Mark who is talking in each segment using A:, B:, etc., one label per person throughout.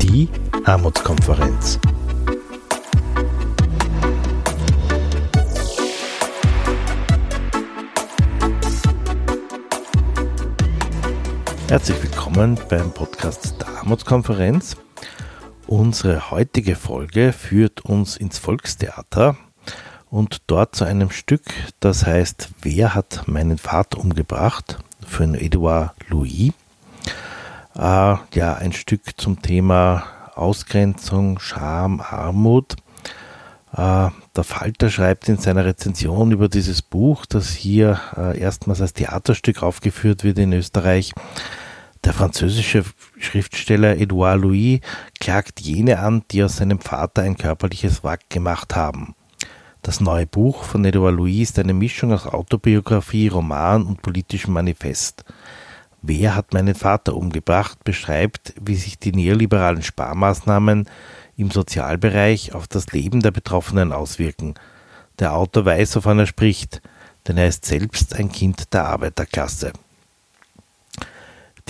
A: Die Armutskonferenz. Herzlich willkommen beim Podcast der Armutskonferenz. Unsere heutige Folge führt uns ins Volkstheater und dort zu einem Stück, das heißt Wer hat meinen Vater umgebracht? von Edouard Louis. Äh, ja, ein Stück zum Thema Ausgrenzung, Scham, Armut. Äh, der Falter schreibt in seiner Rezension über dieses Buch, das hier äh, erstmals als Theaterstück aufgeführt wird in Österreich, der französische Schriftsteller Edouard Louis klagt jene an, die aus seinem Vater ein körperliches Wrack gemacht haben. Das neue Buch von Edouard Louis ist eine Mischung aus Autobiografie, Roman und politischem Manifest. Wer hat meinen Vater umgebracht beschreibt, wie sich die neoliberalen Sparmaßnahmen im Sozialbereich auf das Leben der Betroffenen auswirken. Der Autor weiß, wovon er spricht, denn er ist selbst ein Kind der Arbeiterklasse.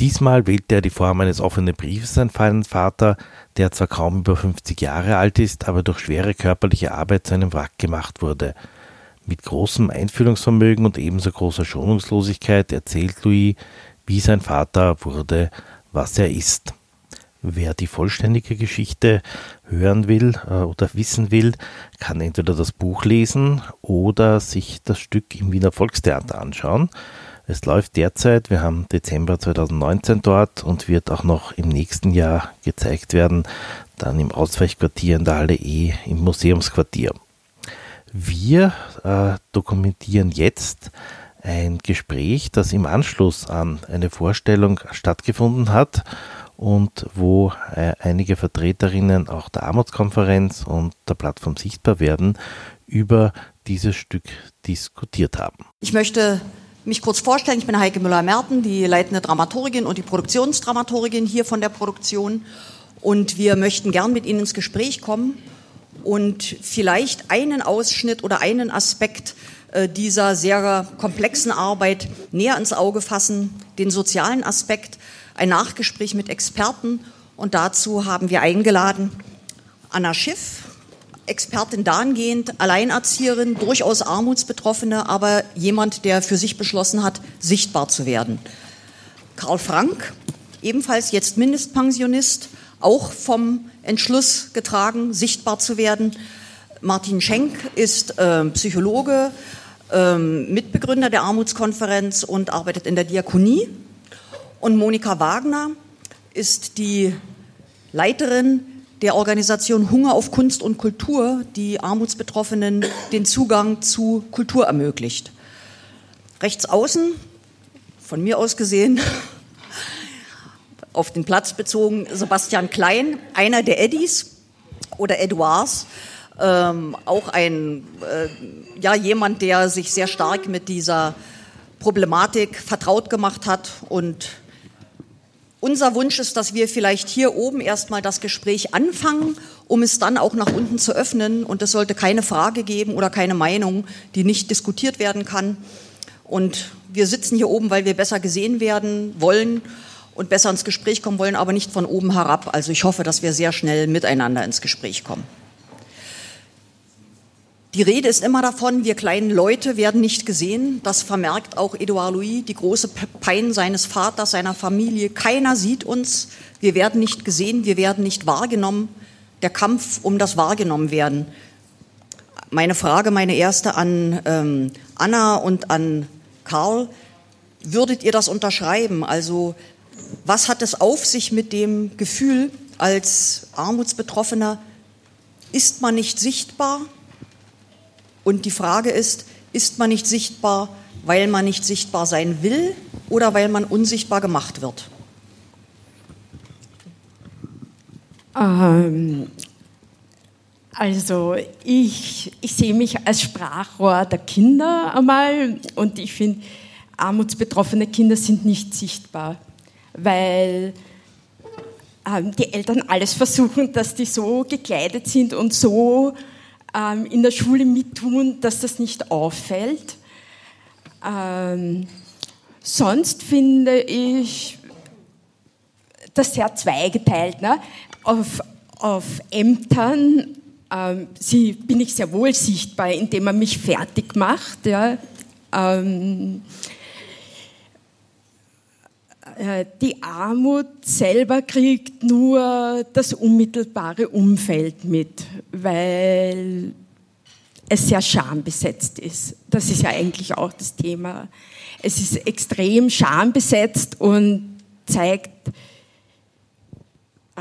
A: Diesmal wählte er die Form eines offenen Briefes an seinen Vater, der zwar kaum über 50 Jahre alt ist, aber durch schwere körperliche Arbeit zu einem Wrack gemacht wurde. Mit großem Einfühlungsvermögen und ebenso großer Schonungslosigkeit erzählt Louis, wie sein Vater wurde, was er ist. Wer die vollständige Geschichte hören will äh, oder wissen will, kann entweder das Buch lesen oder sich das Stück im Wiener Volkstheater anschauen. Es läuft derzeit, wir haben Dezember 2019 dort und wird auch noch im nächsten Jahr gezeigt werden, dann im Ausweichquartier in der Halle E im Museumsquartier. Wir äh, dokumentieren jetzt ein Gespräch, das im Anschluss an eine Vorstellung stattgefunden hat und wo äh, einige Vertreterinnen auch der Armutskonferenz und der Plattform Sichtbar werden über dieses Stück diskutiert haben.
B: Ich möchte mich kurz vorstellen. Ich bin Heike Müller-Merten, die leitende Dramaturgin und die Produktionsdramaturgin hier von der Produktion. Und wir möchten gern mit Ihnen ins Gespräch kommen und vielleicht einen Ausschnitt oder einen Aspekt äh, dieser sehr komplexen Arbeit näher ins Auge fassen, den sozialen Aspekt, ein Nachgespräch mit Experten. Und dazu haben wir eingeladen Anna Schiff, Expertin dahingehend, Alleinerzieherin, durchaus Armutsbetroffene, aber jemand, der für sich beschlossen hat, sichtbar zu werden. Karl Frank, ebenfalls jetzt Mindestpensionist, auch vom Entschluss getragen, sichtbar zu werden. Martin Schenk ist äh, Psychologe, äh, Mitbegründer der Armutskonferenz und arbeitet in der Diakonie. Und Monika Wagner ist die Leiterin der Organisation Hunger auf Kunst und Kultur, die Armutsbetroffenen den Zugang zu Kultur ermöglicht. Rechts außen, von mir aus gesehen, auf den Platz bezogen, Sebastian Klein, einer der Eddies oder Edouards, ähm, auch ein, äh, ja, jemand, der sich sehr stark mit dieser Problematik vertraut gemacht hat und unser Wunsch ist, dass wir vielleicht hier oben erstmal das Gespräch anfangen, um es dann auch nach unten zu öffnen. Und es sollte keine Frage geben oder keine Meinung, die nicht diskutiert werden kann. Und wir sitzen hier oben, weil wir besser gesehen werden wollen und besser ins Gespräch kommen wollen, aber nicht von oben herab. Also ich hoffe, dass wir sehr schnell miteinander ins Gespräch kommen. Die Rede ist immer davon, wir kleinen Leute werden nicht gesehen. Das vermerkt auch Edouard Louis, die große Pein seines Vaters, seiner Familie. Keiner sieht uns, wir werden nicht gesehen, wir werden nicht wahrgenommen. Der Kampf um das Wahrgenommenwerden. Meine Frage, meine erste an ähm, Anna und an Karl. Würdet ihr das unterschreiben? Also was hat es auf sich mit dem Gefühl als Armutsbetroffener? Ist man nicht sichtbar? Und die Frage ist, ist man nicht sichtbar, weil man nicht sichtbar sein will oder weil man unsichtbar gemacht wird?
C: Ähm, also ich, ich sehe mich als Sprachrohr der Kinder einmal und ich finde, armutsbetroffene Kinder sind nicht sichtbar, weil ähm, die Eltern alles versuchen, dass die so gekleidet sind und so ähm, in der Schule mittun, dass das nicht auffällt. Ähm, sonst finde ich das sehr zweigeteilt. Ne? Auf, auf Ämtern ähm, sie, bin ich sehr wohl sichtbar, indem man mich fertig macht. Ja? Ähm, äh, die Armut selber kriegt nur das unmittelbare Umfeld mit, weil es sehr schambesetzt ist. Das ist ja eigentlich auch das Thema. Es ist extrem schambesetzt und zeigt, äh,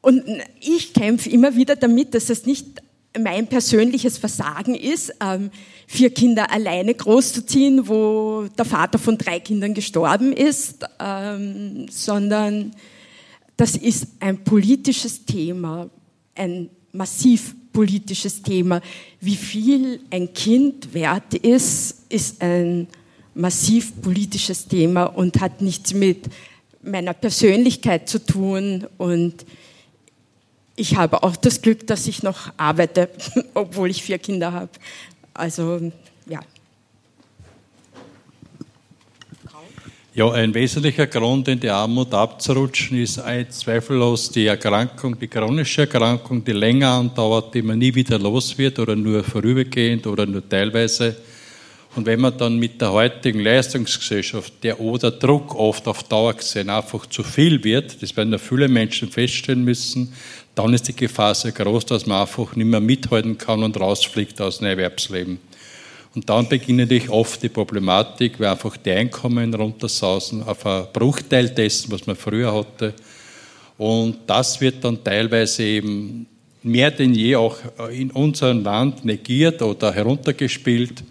C: und ich kämpfe immer wieder damit, dass es nicht mein persönliches Versagen ist, ähm, vier Kinder alleine großzuziehen, wo der Vater von drei Kindern gestorben ist, ähm, sondern das ist ein politisches Thema, ein massiv politisches Thema. Wie viel ein Kind wert ist, ist ein massiv politisches Thema und hat nichts mit meiner Persönlichkeit zu tun und ich habe auch das Glück, dass ich noch arbeite, obwohl ich vier Kinder habe. Also ja.
D: Ja, ein wesentlicher Grund, in die Armut abzurutschen, ist zweifellos die Erkrankung, die chronische Erkrankung, die länger andauert, die man nie wieder los wird oder nur vorübergehend oder nur teilweise. Und wenn man dann mit der heutigen Leistungsgesellschaft, der oder Druck oft auf Dauer gesehen einfach zu viel wird, das werden ja viele Menschen feststellen müssen, dann ist die Gefahr sehr groß, dass man einfach nicht mehr mithalten kann und rausfliegt aus dem Erwerbsleben. Und dann beginnt natürlich oft die Problematik, weil einfach die Einkommen runtersausen auf einen Bruchteil dessen, was man früher hatte. Und das wird dann teilweise eben mehr denn je auch in unserem Land negiert oder heruntergespielt.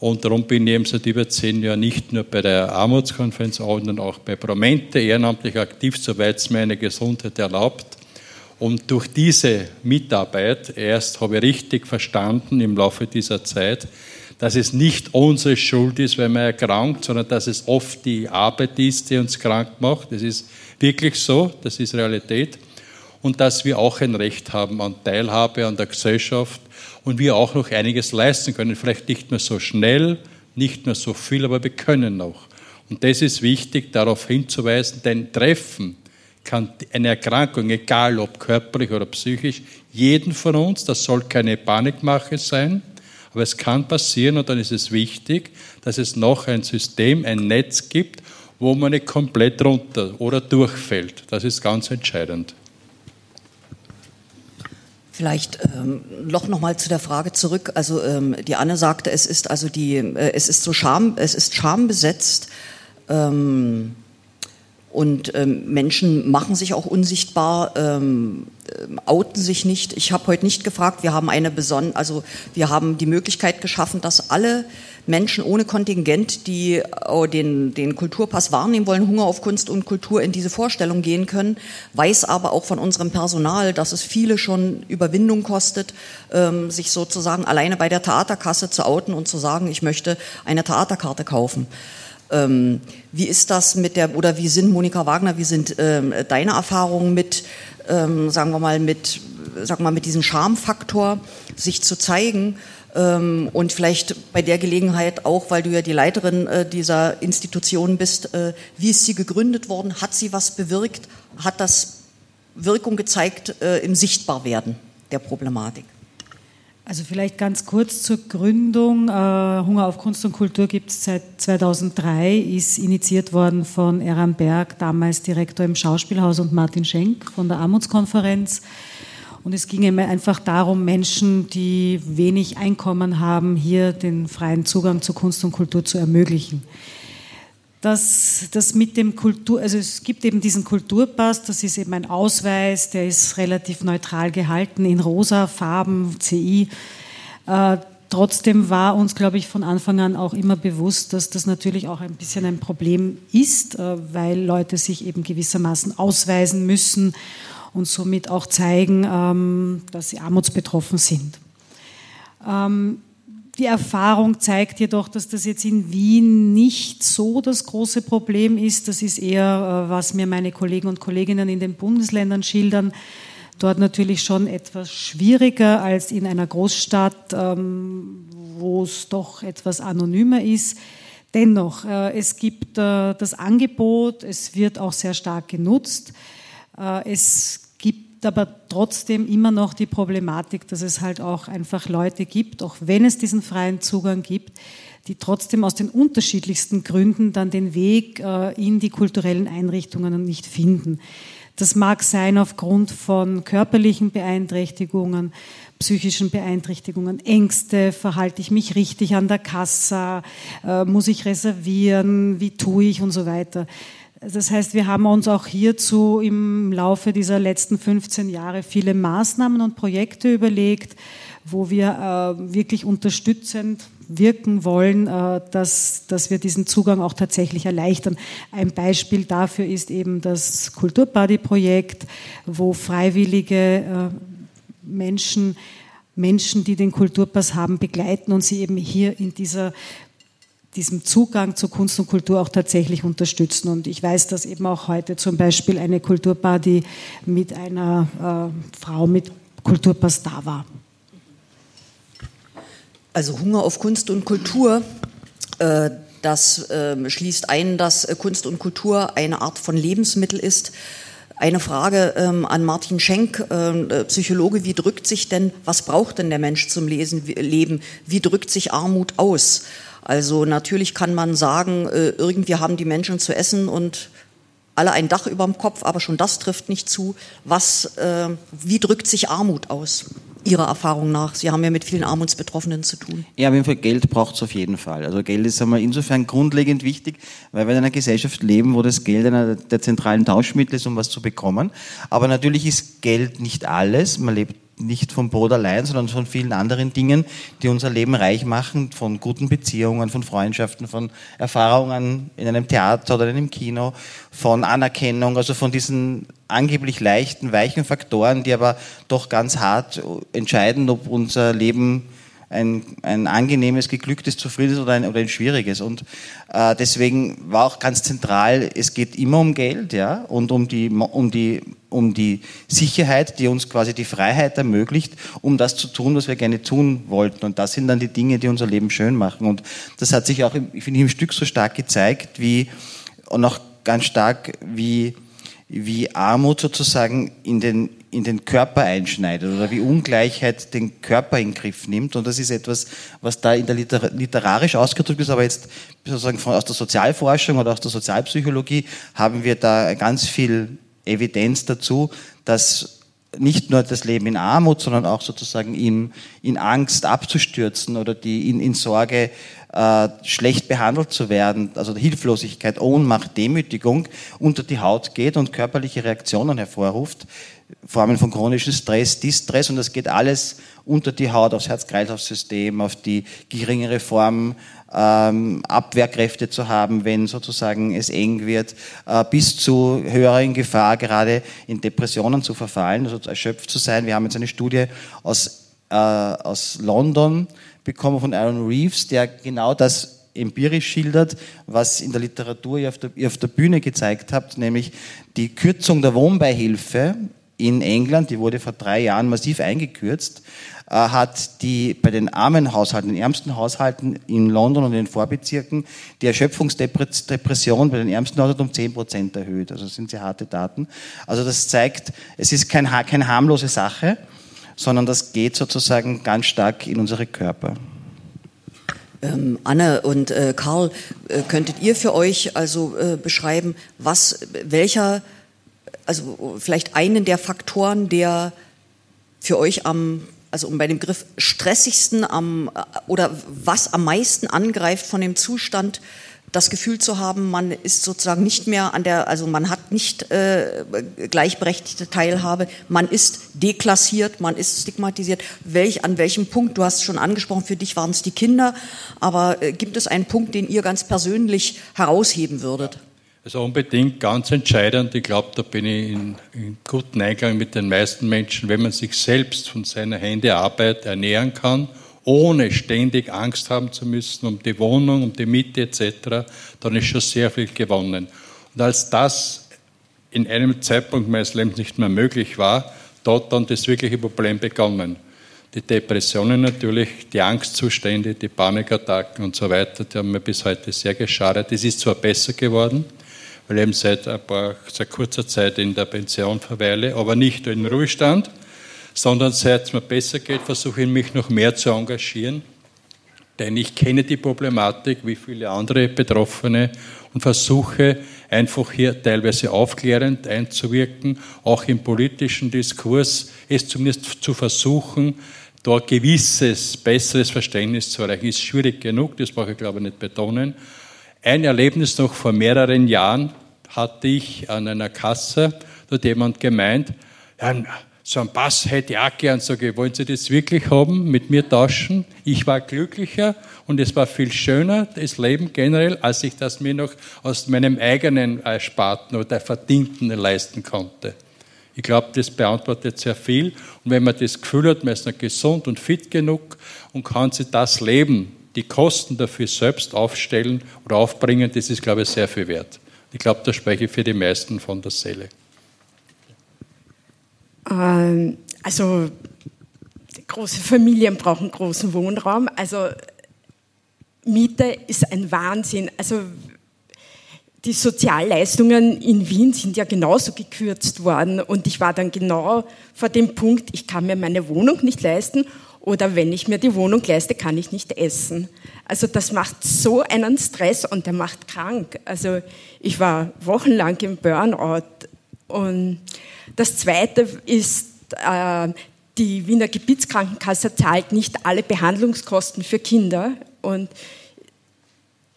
D: Und darum bin ich eben seit über zehn Jahren nicht nur bei der Armutskonferenz, sondern auch bei Promente ehrenamtlich aktiv, soweit es mir eine Gesundheit erlaubt. Und durch diese Mitarbeit erst habe ich richtig verstanden im Laufe dieser Zeit, dass es nicht unsere Schuld ist, wenn man erkrankt, sondern dass es oft die Arbeit ist, die uns krank macht. Das ist wirklich so, das ist Realität. Und dass wir auch ein Recht haben an Teilhabe an der Gesellschaft und wir auch noch einiges leisten können. Vielleicht nicht mehr so schnell, nicht mehr so viel, aber wir können noch. Und das ist wichtig, darauf hinzuweisen, denn Treffen kann eine Erkrankung, egal ob körperlich oder psychisch, jeden von uns, das soll keine Panikmache sein, aber es kann passieren und dann ist es wichtig, dass es noch ein System, ein Netz gibt, wo man nicht komplett runter oder durchfällt. Das ist ganz entscheidend.
B: Vielleicht ähm, noch noch mal zu der Frage zurück. Also ähm, die Anne sagte, es ist also die, äh, es ist so Scham, es ist schambesetzt. Ähm, und ähm, Menschen machen sich auch unsichtbar, ähm, äh, outen sich nicht. Ich habe heute nicht gefragt. Wir haben eine beson also wir haben die Möglichkeit geschaffen, dass alle Menschen ohne Kontingent, die oh, den, den Kulturpass wahrnehmen wollen, Hunger auf Kunst und Kultur in diese Vorstellung gehen können, weiß aber auch von unserem Personal, dass es viele schon Überwindung kostet, ähm, sich sozusagen alleine bei der Theaterkasse zu outen und zu sagen, ich möchte eine Theaterkarte kaufen. Ähm, wie ist das mit der, oder wie sind, Monika Wagner, wie sind ähm, deine Erfahrungen mit, ähm, sagen wir mal, mit, sag mal, mit diesem Charmfaktor, sich zu zeigen? Ähm, und vielleicht bei der Gelegenheit auch, weil du ja die Leiterin äh, dieser Institution bist, äh, wie ist sie gegründet worden? Hat sie was bewirkt? Hat das Wirkung gezeigt äh, im Sichtbarwerden der Problematik?
E: Also vielleicht ganz kurz zur Gründung. Äh, Hunger auf Kunst und Kultur gibt es seit 2003, ist initiiert worden von Eran Berg, damals Direktor im Schauspielhaus, und Martin Schenk von der Armutskonferenz. Und es ging einfach darum, Menschen, die wenig Einkommen haben, hier den freien Zugang zu Kunst und Kultur zu ermöglichen dass das mit dem Kultur, also es gibt eben diesen Kulturpass, das ist eben ein Ausweis, der ist relativ neutral gehalten in rosa Farben, CI. Äh, trotzdem war uns, glaube ich, von Anfang an auch immer bewusst, dass das natürlich auch ein bisschen ein Problem ist, äh, weil Leute sich eben gewissermaßen ausweisen müssen und somit auch zeigen, ähm, dass sie armutsbetroffen sind. Ähm, die Erfahrung zeigt jedoch, dass das jetzt in Wien nicht so das große Problem ist. Das ist eher, äh, was mir meine Kollegen und Kolleginnen in den Bundesländern schildern. Dort natürlich schon etwas schwieriger als in einer Großstadt, ähm, wo es doch etwas anonymer ist. Dennoch, äh, es gibt äh, das Angebot, es wird auch sehr stark genutzt. Es gibt aber trotzdem immer noch die Problematik, dass es halt auch einfach Leute gibt, auch wenn es diesen freien Zugang gibt, die trotzdem aus den unterschiedlichsten Gründen dann den Weg in die kulturellen Einrichtungen nicht finden. Das mag sein aufgrund von körperlichen Beeinträchtigungen, psychischen Beeinträchtigungen, Ängste, verhalte ich mich richtig an der Kassa, äh, muss ich reservieren, wie tue ich und so weiter. Das heißt, wir haben uns auch hierzu im Laufe dieser letzten 15 Jahre viele Maßnahmen und Projekte überlegt, wo wir äh, wirklich unterstützend wirken wollen, äh, dass, dass wir diesen Zugang auch tatsächlich erleichtern. Ein Beispiel dafür ist eben das Kulturbuddy-Projekt, wo freiwillige Menschen, Menschen, die den Kulturpass haben, begleiten und sie eben hier in dieser diesem Zugang zu Kunst und Kultur auch tatsächlich unterstützen. Und ich weiß, dass eben auch heute zum Beispiel eine Kulturparty mit einer äh, Frau mit Kulturpass da war.
B: Also Hunger auf Kunst und Kultur, äh, das äh, schließt ein, dass Kunst und Kultur eine Art von Lebensmittel ist, eine Frage ähm, an Martin Schenk, ähm, äh, Psychologe. Wie drückt sich denn, was braucht denn der Mensch zum Lesen, Leben? Wie drückt sich Armut aus? Also natürlich kann man sagen, äh, irgendwie haben die Menschen zu essen und alle ein Dach über dem Kopf, aber schon das trifft nicht zu. Was, äh, wie drückt sich Armut aus? Ihrer Erfahrung nach? Sie haben ja mit vielen Armutsbetroffenen zu tun.
F: Ja, auf jeden Fall Geld braucht es auf jeden Fall. Also Geld ist einmal insofern grundlegend wichtig, weil wir in einer Gesellschaft leben, wo das Geld einer der zentralen Tauschmittel ist, um was zu bekommen. Aber natürlich ist Geld nicht alles. Man lebt nicht vom Brot allein, sondern von vielen anderen Dingen, die unser Leben reich machen, von guten Beziehungen, von Freundschaften, von Erfahrungen in einem Theater oder in einem Kino, von Anerkennung, also von diesen angeblich leichten, weichen Faktoren, die aber doch ganz hart entscheiden, ob unser Leben ein, ein angenehmes, geglücktes, zufriedenes oder ein, oder ein schwieriges. Und äh, deswegen war auch ganz zentral, es geht immer um Geld ja, und um die, um, die, um die Sicherheit, die uns quasi die Freiheit ermöglicht, um das zu tun, was wir gerne tun wollten. Und das sind dann die Dinge, die unser Leben schön machen. Und das hat sich auch, finde ich, im Stück so stark gezeigt, wie, und auch ganz stark, wie, wie Armut sozusagen in den, in den Körper einschneidet oder wie Ungleichheit den Körper in Griff nimmt. Und das ist etwas, was da in der Liter literarisch ausgedrückt ist, aber jetzt sozusagen von, aus der Sozialforschung oder aus der Sozialpsychologie haben wir da ganz viel Evidenz dazu, dass nicht nur das Leben in Armut, sondern auch sozusagen in, in Angst abzustürzen oder die in, in Sorge äh, schlecht behandelt zu werden, also Hilflosigkeit, Ohnmacht, Demütigung unter die Haut geht und körperliche Reaktionen hervorruft, Formen von chronischem Stress, Distress und das geht alles unter die Haut, aufs Herz-Kreislauf-System, auf die geringere Form, ähm, Abwehrkräfte zu haben, wenn sozusagen es eng wird, äh, bis zu höheren Gefahr, gerade in Depressionen zu verfallen, also erschöpft zu sein. Wir haben jetzt eine Studie aus, äh, aus London bekommen von Aaron Reeves, der genau das empirisch schildert, was in der Literatur ihr auf der, ihr auf der Bühne gezeigt habt, nämlich die Kürzung der Wohnbeihilfe in England, die wurde vor drei Jahren massiv eingekürzt, hat die bei den armen Haushalten, den ärmsten Haushalten in London und in den Vorbezirken die Erschöpfungsdepression bei den ärmsten Haushalten um 10 Prozent erhöht. Also das sind sehr harte Daten. Also das zeigt, es ist kein, keine harmlose Sache, sondern das geht sozusagen ganz stark in unsere Körper.
B: Ähm, Anne und äh, Karl, äh, könntet ihr für euch also äh, beschreiben, was, welcher also vielleicht einen der Faktoren, der für euch am, also um bei dem Begriff stressigsten am, oder was am meisten angreift von dem Zustand, das Gefühl zu haben, man ist sozusagen nicht mehr an der, also man hat nicht äh, gleichberechtigte Teilhabe, man ist deklassiert, man ist stigmatisiert. Welch, an welchem Punkt, du hast schon angesprochen, für dich waren es die Kinder, aber äh, gibt es einen Punkt, den ihr ganz persönlich herausheben würdet?
D: Also unbedingt ganz entscheidend. Ich glaube, da bin ich in, in guten Eingang mit den meisten Menschen, wenn man sich selbst von seiner Hände Arbeit ernähren kann, ohne ständig Angst haben zu müssen um die Wohnung, um die Miete etc., dann ist schon sehr viel gewonnen. Und als das in einem Zeitpunkt meines Lebens nicht mehr möglich war, dort dann das wirkliche Problem begonnen. Die Depressionen natürlich, die Angstzustände, die Panikattacken und so weiter, die haben mir bis heute sehr geschadet. Es ist zwar besser geworden, weil ich eben seit, ein paar, seit kurzer Zeit in der Pension verweile, aber nicht in Ruhestand, sondern seit es mir besser geht, versuche ich mich noch mehr zu engagieren. Denn ich kenne die Problematik wie viele andere Betroffene und versuche einfach hier teilweise aufklärend einzuwirken, auch im politischen Diskurs, es zumindest zu versuchen, da gewisses, besseres Verständnis zu erreichen. Ist schwierig genug, das brauche ich glaube ich nicht betonen. Ein Erlebnis noch vor mehreren Jahren hatte ich an einer Kasse, da hat jemand gemeint, so ein Pass hätte ich auch gern, sage ich, wollen Sie das wirklich haben, mit mir tauschen? Ich war glücklicher und es war viel schöner, das Leben generell, als ich das mir noch aus meinem eigenen Ersparten oder Verdienten leisten konnte. Ich glaube, das beantwortet sehr viel. Und wenn man das Gefühl hat, man ist noch gesund und fit genug und kann sich das Leben, die Kosten dafür selbst aufstellen oder aufbringen, das ist, glaube ich, sehr viel wert. Ich glaube, da spreche ich für die meisten von der Seele.
C: Ähm, also große Familien brauchen großen Wohnraum. Also Miete ist ein Wahnsinn. Also die Sozialleistungen in Wien sind ja genauso gekürzt worden und ich war dann genau vor dem Punkt, ich kann mir meine Wohnung nicht leisten oder wenn ich mir die Wohnung leiste, kann ich nicht essen. Also das macht so einen Stress und der macht krank. Also ich war wochenlang im Burnout und das Zweite ist, äh, die Wiener Gebietskrankenkasse zahlt nicht alle Behandlungskosten für Kinder und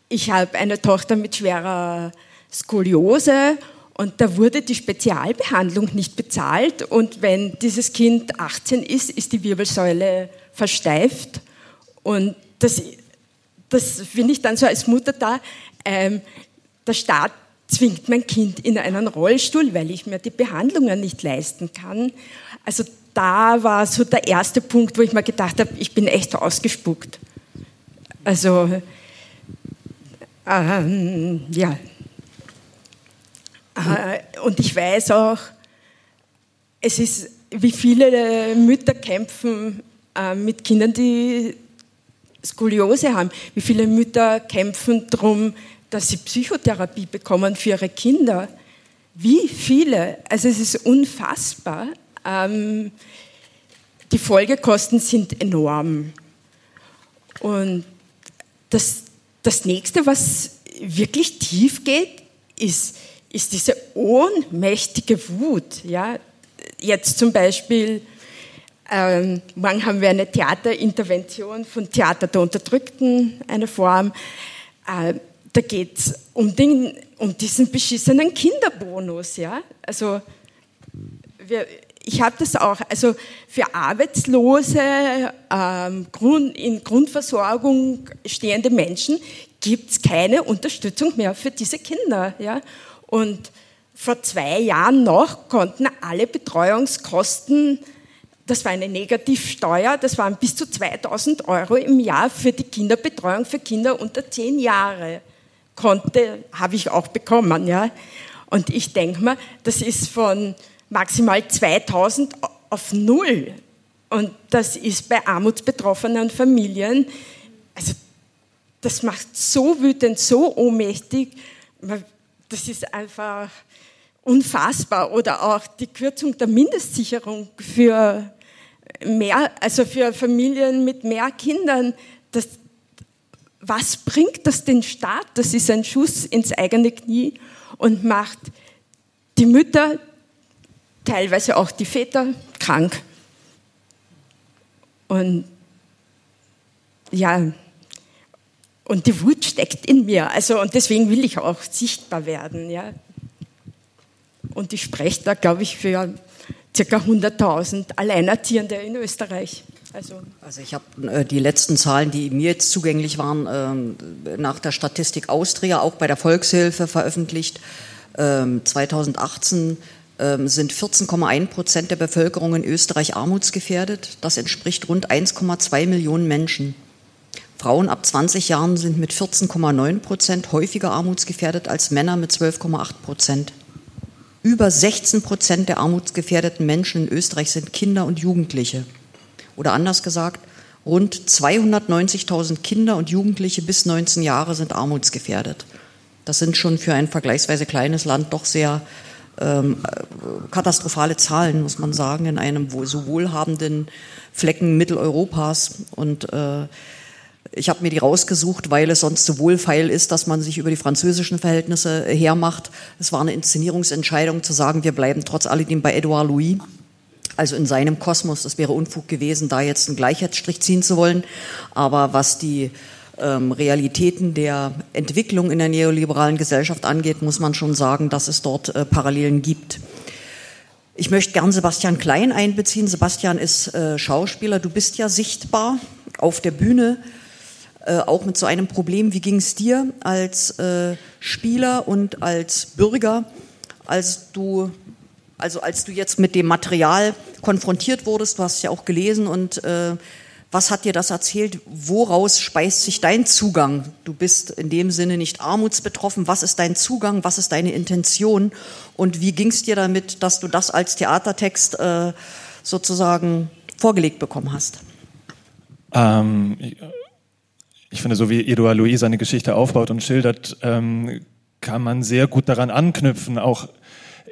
C: ich habe eine Tochter mit schwerer Skoliose und da wurde die Spezialbehandlung nicht bezahlt und wenn dieses Kind 18 ist, ist die Wirbelsäule versteift und das, das finde ich dann so als Mutter da. Ähm, der Staat zwingt mein Kind in einen Rollstuhl, weil ich mir die Behandlungen nicht leisten kann. Also da war so der erste Punkt, wo ich mir gedacht habe, ich bin echt ausgespuckt. Also ähm, ja. Äh, und ich weiß auch, es ist, wie viele Mütter kämpfen äh, mit Kindern, die Skoliose haben, wie viele Mütter kämpfen darum, dass sie Psychotherapie bekommen für ihre Kinder. Wie viele? Also es ist unfassbar. Ähm, die Folgekosten sind enorm. Und das, das nächste, was wirklich tief geht, ist, ist diese ohnmächtige Wut. Ja? Jetzt zum Beispiel, ähm, morgen haben wir eine Theaterintervention von Theater der Unterdrückten, eine Form. Äh, da geht es um, um diesen beschissenen Kinderbonus. Ja? Also wir, ich habe das auch, also für Arbeitslose, ähm, Grund, in Grundversorgung stehende Menschen gibt es keine Unterstützung mehr für diese Kinder. Ja? Und vor zwei Jahren noch konnten alle Betreuungskosten, das war eine Negativsteuer, das waren bis zu 2000 Euro im Jahr für die Kinderbetreuung für Kinder unter zehn Jahre. Konnte, habe ich auch bekommen. Ja? Und ich denke mal, das ist von maximal 2000 auf null. Und das ist bei armutsbetroffenen Familien, also das macht so wütend, so ohnmächtig, das ist einfach unfassbar. Oder auch die Kürzung der Mindestsicherung für mehr, also für Familien mit mehr Kindern. Das, was bringt das den Staat? Das ist ein Schuss ins eigene Knie und macht die Mütter, teilweise auch die Väter krank. Und ja, und die Wut steckt in mir. Also, und deswegen will ich auch sichtbar werden. Ja. Und ich spreche da, glaube ich, für ca. 100.000 Alleinerziehende in Österreich.
B: Also, also ich habe äh, die letzten Zahlen, die mir jetzt zugänglich waren, äh, nach der Statistik Austria, auch bei der Volkshilfe veröffentlicht. Ähm, 2018 ähm, sind 14,1 Prozent der Bevölkerung in Österreich armutsgefährdet. Das entspricht rund 1,2 Millionen Menschen. Frauen ab 20 Jahren sind mit 14,9 Prozent häufiger armutsgefährdet als Männer mit 12,8 Prozent. Über 16 Prozent der armutsgefährdeten Menschen in Österreich sind Kinder und Jugendliche. Oder anders gesagt, rund 290.000 Kinder und Jugendliche bis 19 Jahre sind armutsgefährdet. Das sind schon für ein vergleichsweise kleines Land doch sehr ähm, katastrophale Zahlen, muss man sagen, in einem so wohlhabenden Flecken Mitteleuropas. Und äh, ich habe mir die rausgesucht, weil es sonst so wohlfeil ist, dass man sich über die französischen Verhältnisse hermacht. Es war eine Inszenierungsentscheidung zu sagen, wir bleiben trotz alledem bei Edouard Louis. Also in seinem Kosmos, es wäre Unfug gewesen, da jetzt einen Gleichheitsstrich ziehen zu wollen. Aber was die ähm, Realitäten der Entwicklung in der neoliberalen Gesellschaft angeht, muss man schon sagen, dass es dort äh, Parallelen gibt. Ich möchte gern Sebastian Klein einbeziehen. Sebastian ist äh, Schauspieler. Du bist ja sichtbar auf der Bühne, äh, auch mit so einem Problem. Wie ging es dir als äh, Spieler und als Bürger, als du, also als du jetzt mit dem Material konfrontiert wurdest? Du hast ja auch gelesen und äh, was hat dir das erzählt? Woraus speist sich dein Zugang? Du bist in dem Sinne nicht armutsbetroffen. Was ist dein Zugang? Was ist deine Intention? Und wie ging es dir damit, dass du das als Theatertext äh, sozusagen vorgelegt bekommen hast?
G: Ähm, ich, finde, so wie Edouard Louis seine Geschichte aufbaut und schildert, ähm, kann man sehr gut daran anknüpfen, auch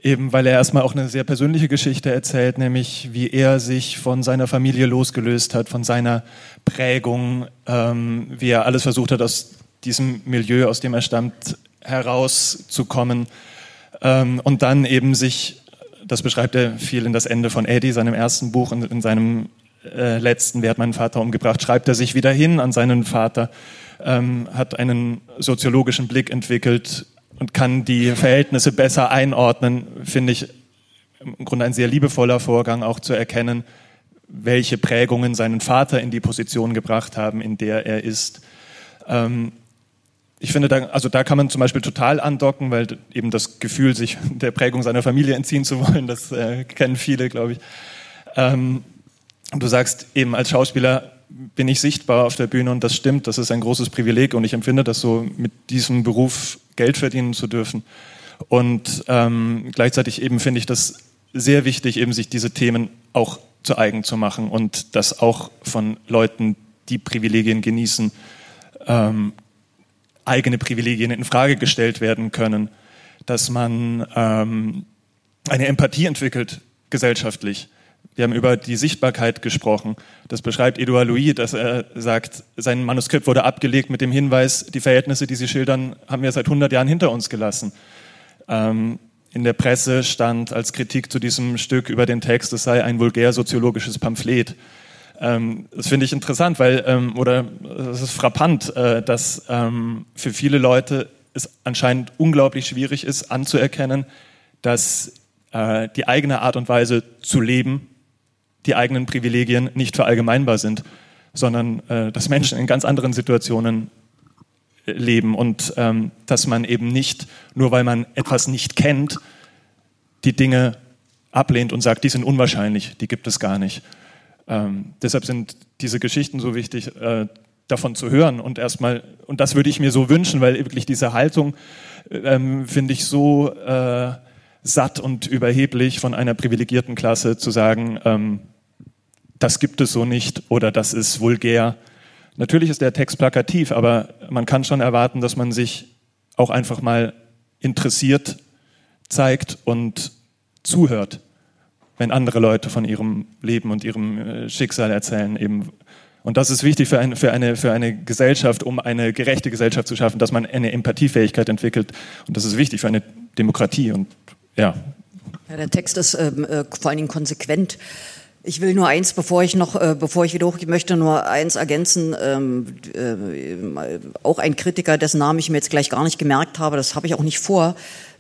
G: eben weil er erstmal auch eine sehr persönliche Geschichte erzählt, nämlich wie er sich von seiner Familie losgelöst hat, von seiner Prägung, ähm, wie er alles versucht hat, aus diesem Milieu, aus dem er stammt, herauszukommen. Ähm, und dann eben sich, das beschreibt er viel in das Ende von Eddie, seinem ersten Buch und in seinem äh, letzten, Wer hat meinen Vater umgebracht, schreibt er sich wieder hin an seinen Vater, ähm, hat einen soziologischen Blick entwickelt, und kann die Verhältnisse besser einordnen, finde ich im Grunde ein sehr liebevoller Vorgang, auch zu erkennen, welche Prägungen seinen Vater in die Position gebracht haben, in der er ist. Ähm, ich finde, da, also da kann man zum Beispiel total andocken, weil eben das Gefühl, sich der Prägung seiner Familie entziehen zu wollen, das äh, kennen viele, glaube ich. Ähm, du sagst eben als Schauspieler bin ich sichtbar auf der Bühne und das stimmt, das ist ein großes Privileg und ich empfinde das so, mit diesem Beruf Geld verdienen zu dürfen. Und ähm, gleichzeitig eben finde ich das sehr wichtig, eben sich diese Themen auch zu eigen zu machen und das auch von Leuten, die Privilegien genießen, ähm, eigene Privilegien in Frage gestellt werden können, dass man ähm, eine Empathie entwickelt gesellschaftlich wir haben über die Sichtbarkeit gesprochen. Das beschreibt Edouard Louis, dass er sagt, sein Manuskript wurde abgelegt mit dem Hinweis, die Verhältnisse, die Sie schildern, haben wir seit 100 Jahren hinter uns gelassen. Ähm, in der Presse stand als Kritik zu diesem Stück über den Text, es sei ein vulgär soziologisches Pamphlet. Ähm, das finde ich interessant, weil, ähm, oder es ist frappant, äh, dass ähm, für viele Leute es anscheinend unglaublich schwierig ist, anzuerkennen, dass äh, die eigene Art und Weise zu leben die eigenen Privilegien nicht verallgemeinbar sind, sondern äh, dass Menschen in ganz anderen Situationen äh, leben und ähm, dass man eben nicht, nur weil man etwas nicht kennt, die Dinge ablehnt und sagt, die sind unwahrscheinlich, die gibt es gar nicht. Ähm, deshalb sind diese Geschichten so wichtig, äh, davon zu hören und erstmal, und das würde ich mir so wünschen, weil wirklich diese Haltung ähm, finde ich so äh, satt und überheblich von einer privilegierten Klasse zu sagen, ähm, das gibt es so nicht oder das ist vulgär. Natürlich ist der Text plakativ, aber man kann schon erwarten, dass man sich auch einfach mal interessiert zeigt und zuhört, wenn andere Leute von ihrem Leben und ihrem äh, Schicksal erzählen. Eben. Und das ist wichtig für eine, für, eine, für eine Gesellschaft, um eine gerechte Gesellschaft zu schaffen, dass man eine Empathiefähigkeit entwickelt. Und das ist wichtig für eine Demokratie. Und ja.
B: ja der Text ist ähm, äh, vor allen Dingen konsequent. Ich will nur eins, bevor ich noch, äh, bevor ich wieder hoch, ich möchte nur eins ergänzen. Ähm, äh, auch ein Kritiker, dessen Namen ich mir jetzt gleich gar nicht gemerkt habe, das habe ich auch nicht vor,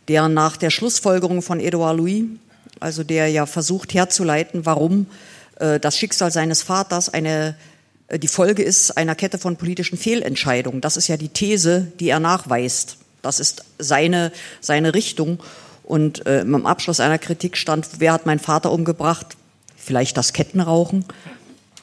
B: der nach der Schlussfolgerung von Edouard Louis, also der ja versucht herzuleiten, warum äh, das Schicksal seines Vaters eine äh, die Folge ist einer Kette von politischen Fehlentscheidungen. Das ist ja die These, die er nachweist. Das ist seine, seine Richtung. Und äh, im Abschluss einer Kritik stand, wer hat meinen Vater umgebracht? Vielleicht das Kettenrauchen.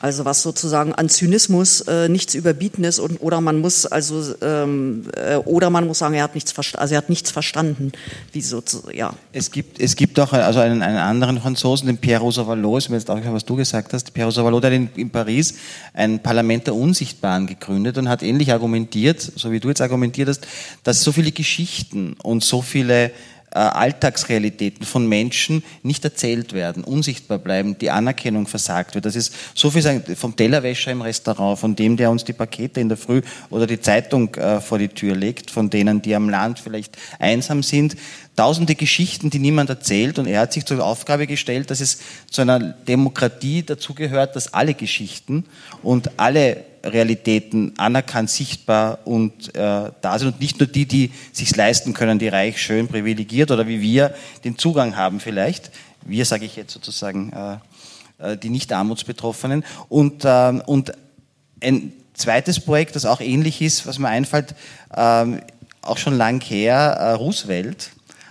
B: Also was sozusagen an Zynismus äh, nichts überbieten ist und oder man muss also ähm, äh, oder man muss sagen, er hat nichts verstanden, also er hat nichts verstanden, wie so ja.
F: Es gibt es gibt auch also einen, einen anderen Franzosen, den Pierre Rosavalot, ist mir jetzt auch was du gesagt hast, Pierre der hat in, in Paris ein Parlament der Unsichtbaren gegründet und hat ähnlich argumentiert, so wie du jetzt argumentiert hast, dass so viele Geschichten und so viele Alltagsrealitäten von Menschen nicht erzählt werden, unsichtbar bleiben, die Anerkennung versagt wird. Das ist so viel sagen, vom Tellerwäscher im Restaurant, von dem, der uns die Pakete in der Früh oder die Zeitung äh, vor die Tür legt, von denen, die am Land vielleicht einsam sind. Tausende Geschichten, die niemand erzählt. Und er hat sich zur Aufgabe gestellt, dass es zu einer Demokratie dazugehört, dass alle Geschichten und alle Realitäten anerkannt, sichtbar und äh, da sind und nicht nur die, die sich leisten können, die reich, schön, privilegiert oder wie wir den Zugang haben vielleicht. Wir sage ich jetzt sozusagen äh, äh die nicht Armutsbetroffenen und äh, und ein zweites Projekt, das auch ähnlich ist, was mir einfällt, äh, auch schon lang her, äh, Roosevelt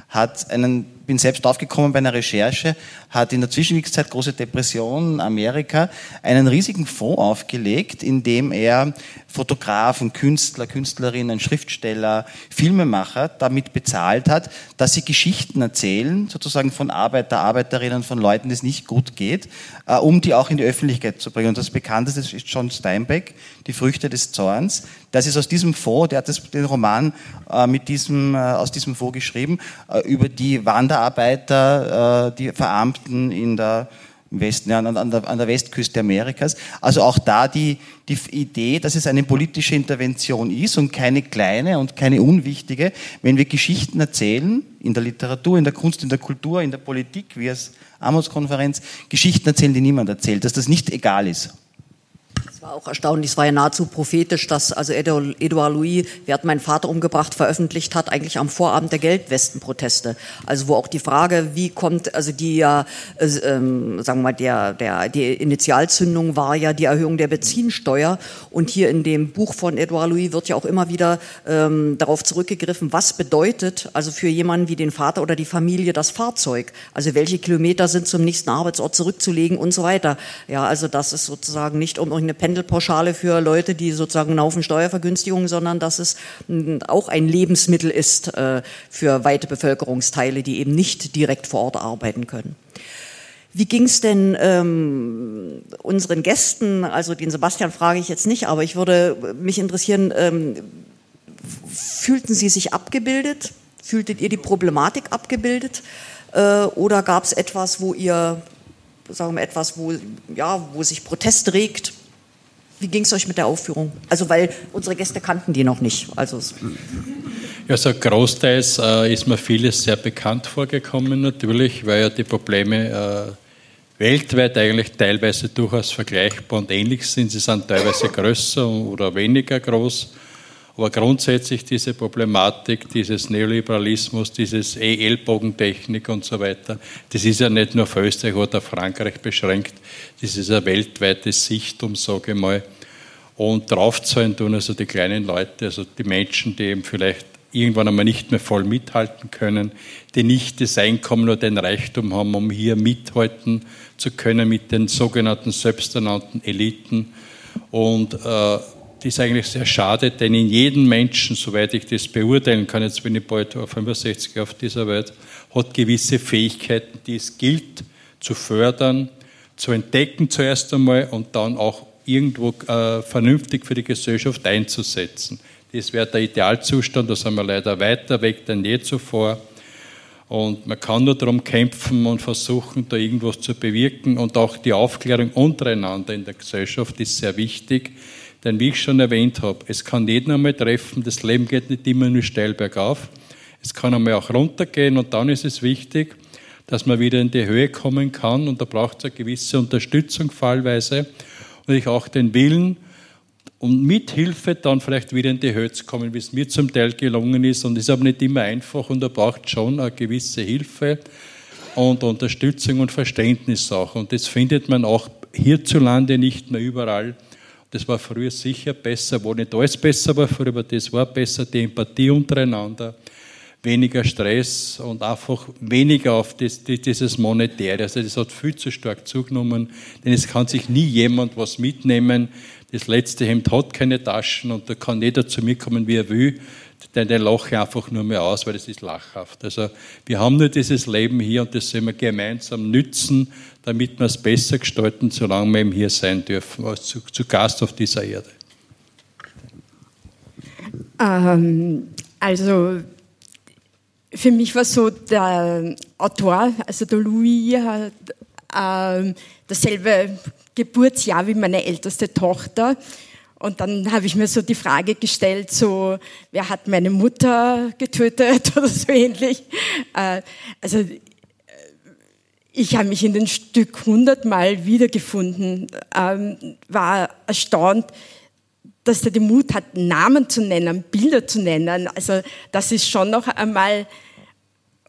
F: hat einen bin selbst aufgekommen bei einer Recherche, hat in der Zwischenkriegszeit große Depression Amerika einen riesigen Fonds aufgelegt, in dem er Fotografen, Künstler, Künstlerinnen, Schriftsteller, Filmemacher damit bezahlt hat, dass sie Geschichten erzählen, sozusagen von Arbeiter, Arbeiterinnen, von Leuten, denen es nicht gut geht, äh, um die auch in die Öffentlichkeit zu bringen. Und das bekannteste ist John Steinbeck, Die Früchte des Zorns. Das ist aus diesem Fonds, der hat das, den Roman äh, mit diesem, äh, aus diesem Fonds geschrieben, über die Wanderarbeiter, die Verarmten in der Westen, ja, an, der, an der Westküste Amerikas. Also auch da die, die Idee, dass es eine politische Intervention ist und keine kleine und keine unwichtige. Wenn wir Geschichten erzählen, in der Literatur, in der Kunst, in der Kultur, in der Politik, wie als Amos-Konferenz, Geschichten erzählen, die niemand erzählt, dass das nicht egal ist.
B: Es war auch erstaunlich, es war ja nahezu prophetisch, dass also Edouard Louis, wer hat meinen Vater umgebracht, veröffentlicht hat, eigentlich am Vorabend der Geldwestenproteste. Also wo auch die Frage, wie kommt, also die ja, äh, ähm, sagen wir mal, der, der, die Initialzündung war ja die Erhöhung der Benzinsteuer. Und hier in dem Buch von Edouard Louis wird ja auch immer wieder ähm, darauf zurückgegriffen, was bedeutet also für jemanden wie den Vater oder die Familie das Fahrzeug. Also welche Kilometer sind zum nächsten Arbeitsort zurückzulegen und so weiter. Ja, also das ist sozusagen nicht um irgendeine Pendelpauschale für Leute, die sozusagen einen Haufen Steuervergünstigungen, sondern dass es auch ein Lebensmittel ist äh, für weite Bevölkerungsteile, die eben nicht direkt vor Ort arbeiten können. Wie ging es denn ähm, unseren Gästen, also den Sebastian frage ich jetzt nicht, aber ich würde mich interessieren, ähm, fühlten Sie sich abgebildet? Fühltet ihr die Problematik abgebildet? Äh, oder gab es etwas, wo ihr, sagen wir etwas, wo, ja, wo sich Protest regt? Wie ging es euch mit der Aufführung? Also, weil unsere Gäste kannten die noch nicht. Also,
D: ja, so großteils äh, ist mir vieles sehr bekannt vorgekommen, natürlich, weil ja die Probleme äh, weltweit eigentlich teilweise durchaus vergleichbar und ähnlich sind. Sie sind teilweise größer oder weniger groß. Aber grundsätzlich diese Problematik dieses Neoliberalismus, dieses E-Ellbogentechnik und so weiter, das ist ja nicht nur auf Österreich oder Frankreich beschränkt, das ist eine weltweite Sichtum, sage ich mal. Und draufzahlen tun also die kleinen Leute, also die Menschen, die eben vielleicht irgendwann einmal nicht mehr voll mithalten können, die nicht das Einkommen oder den Reichtum haben, um hier mithalten zu können mit den sogenannten selbsternannten Eliten. Und äh, ist eigentlich sehr schade, denn in jedem Menschen, soweit ich das beurteilen kann, jetzt bin ich bald 65 auf dieser Welt, hat gewisse Fähigkeiten, die es gilt zu fördern, zu entdecken zuerst einmal und dann auch irgendwo äh, vernünftig für die Gesellschaft einzusetzen. Das wäre der Idealzustand, da sind wir leider weiter weg denn je zuvor. Und man kann nur darum kämpfen und versuchen, da irgendwas zu bewirken. Und auch die Aufklärung untereinander in der Gesellschaft ist sehr wichtig. Denn wie ich schon erwähnt habe, es kann jeden einmal treffen, das Leben geht nicht immer nur steil bergauf. Es kann einmal auch runtergehen und dann ist es wichtig, dass man wieder in die Höhe kommen kann und da braucht es eine gewisse Unterstützung fallweise. Und ich auch den Willen und mit Hilfe dann vielleicht wieder in die Höhe zu kommen, wie es mir zum Teil gelungen ist. Und ist aber nicht immer einfach und da braucht schon eine gewisse Hilfe und Unterstützung und Verständnis auch. Und das findet man auch hierzulande nicht mehr überall das war früher sicher besser, wo nicht alles besser war früher, aber das war besser, die Empathie untereinander. weniger Stress und einfach weniger auf das, dieses Monetäre. Also das hat viel zu stark zugenommen, denn es kann sich nie jemand was mitnehmen. Das letzte Hemd hat keine Taschen und da kann jeder zu mir kommen, wie er will. Denn der lache einfach nur mehr aus, weil das ist lachhaft. Also wir haben nur dieses Leben hier und das sollen wir gemeinsam nützen, damit wir es besser gestalten, solange wir eben hier sein dürfen, als zu, zu Gast auf dieser Erde.
C: Ähm, also für mich war so der Autor, also der Louis, hat äh, dasselbe Geburtsjahr wie meine älteste Tochter. Und dann habe ich mir so die Frage gestellt, so, wer hat meine Mutter getötet oder so ähnlich. Äh, also ich habe mich in den Stück hundertmal wiedergefunden, ähm, war erstaunt, dass er den Mut hat, Namen zu nennen, Bilder zu nennen. Also das ist schon noch einmal,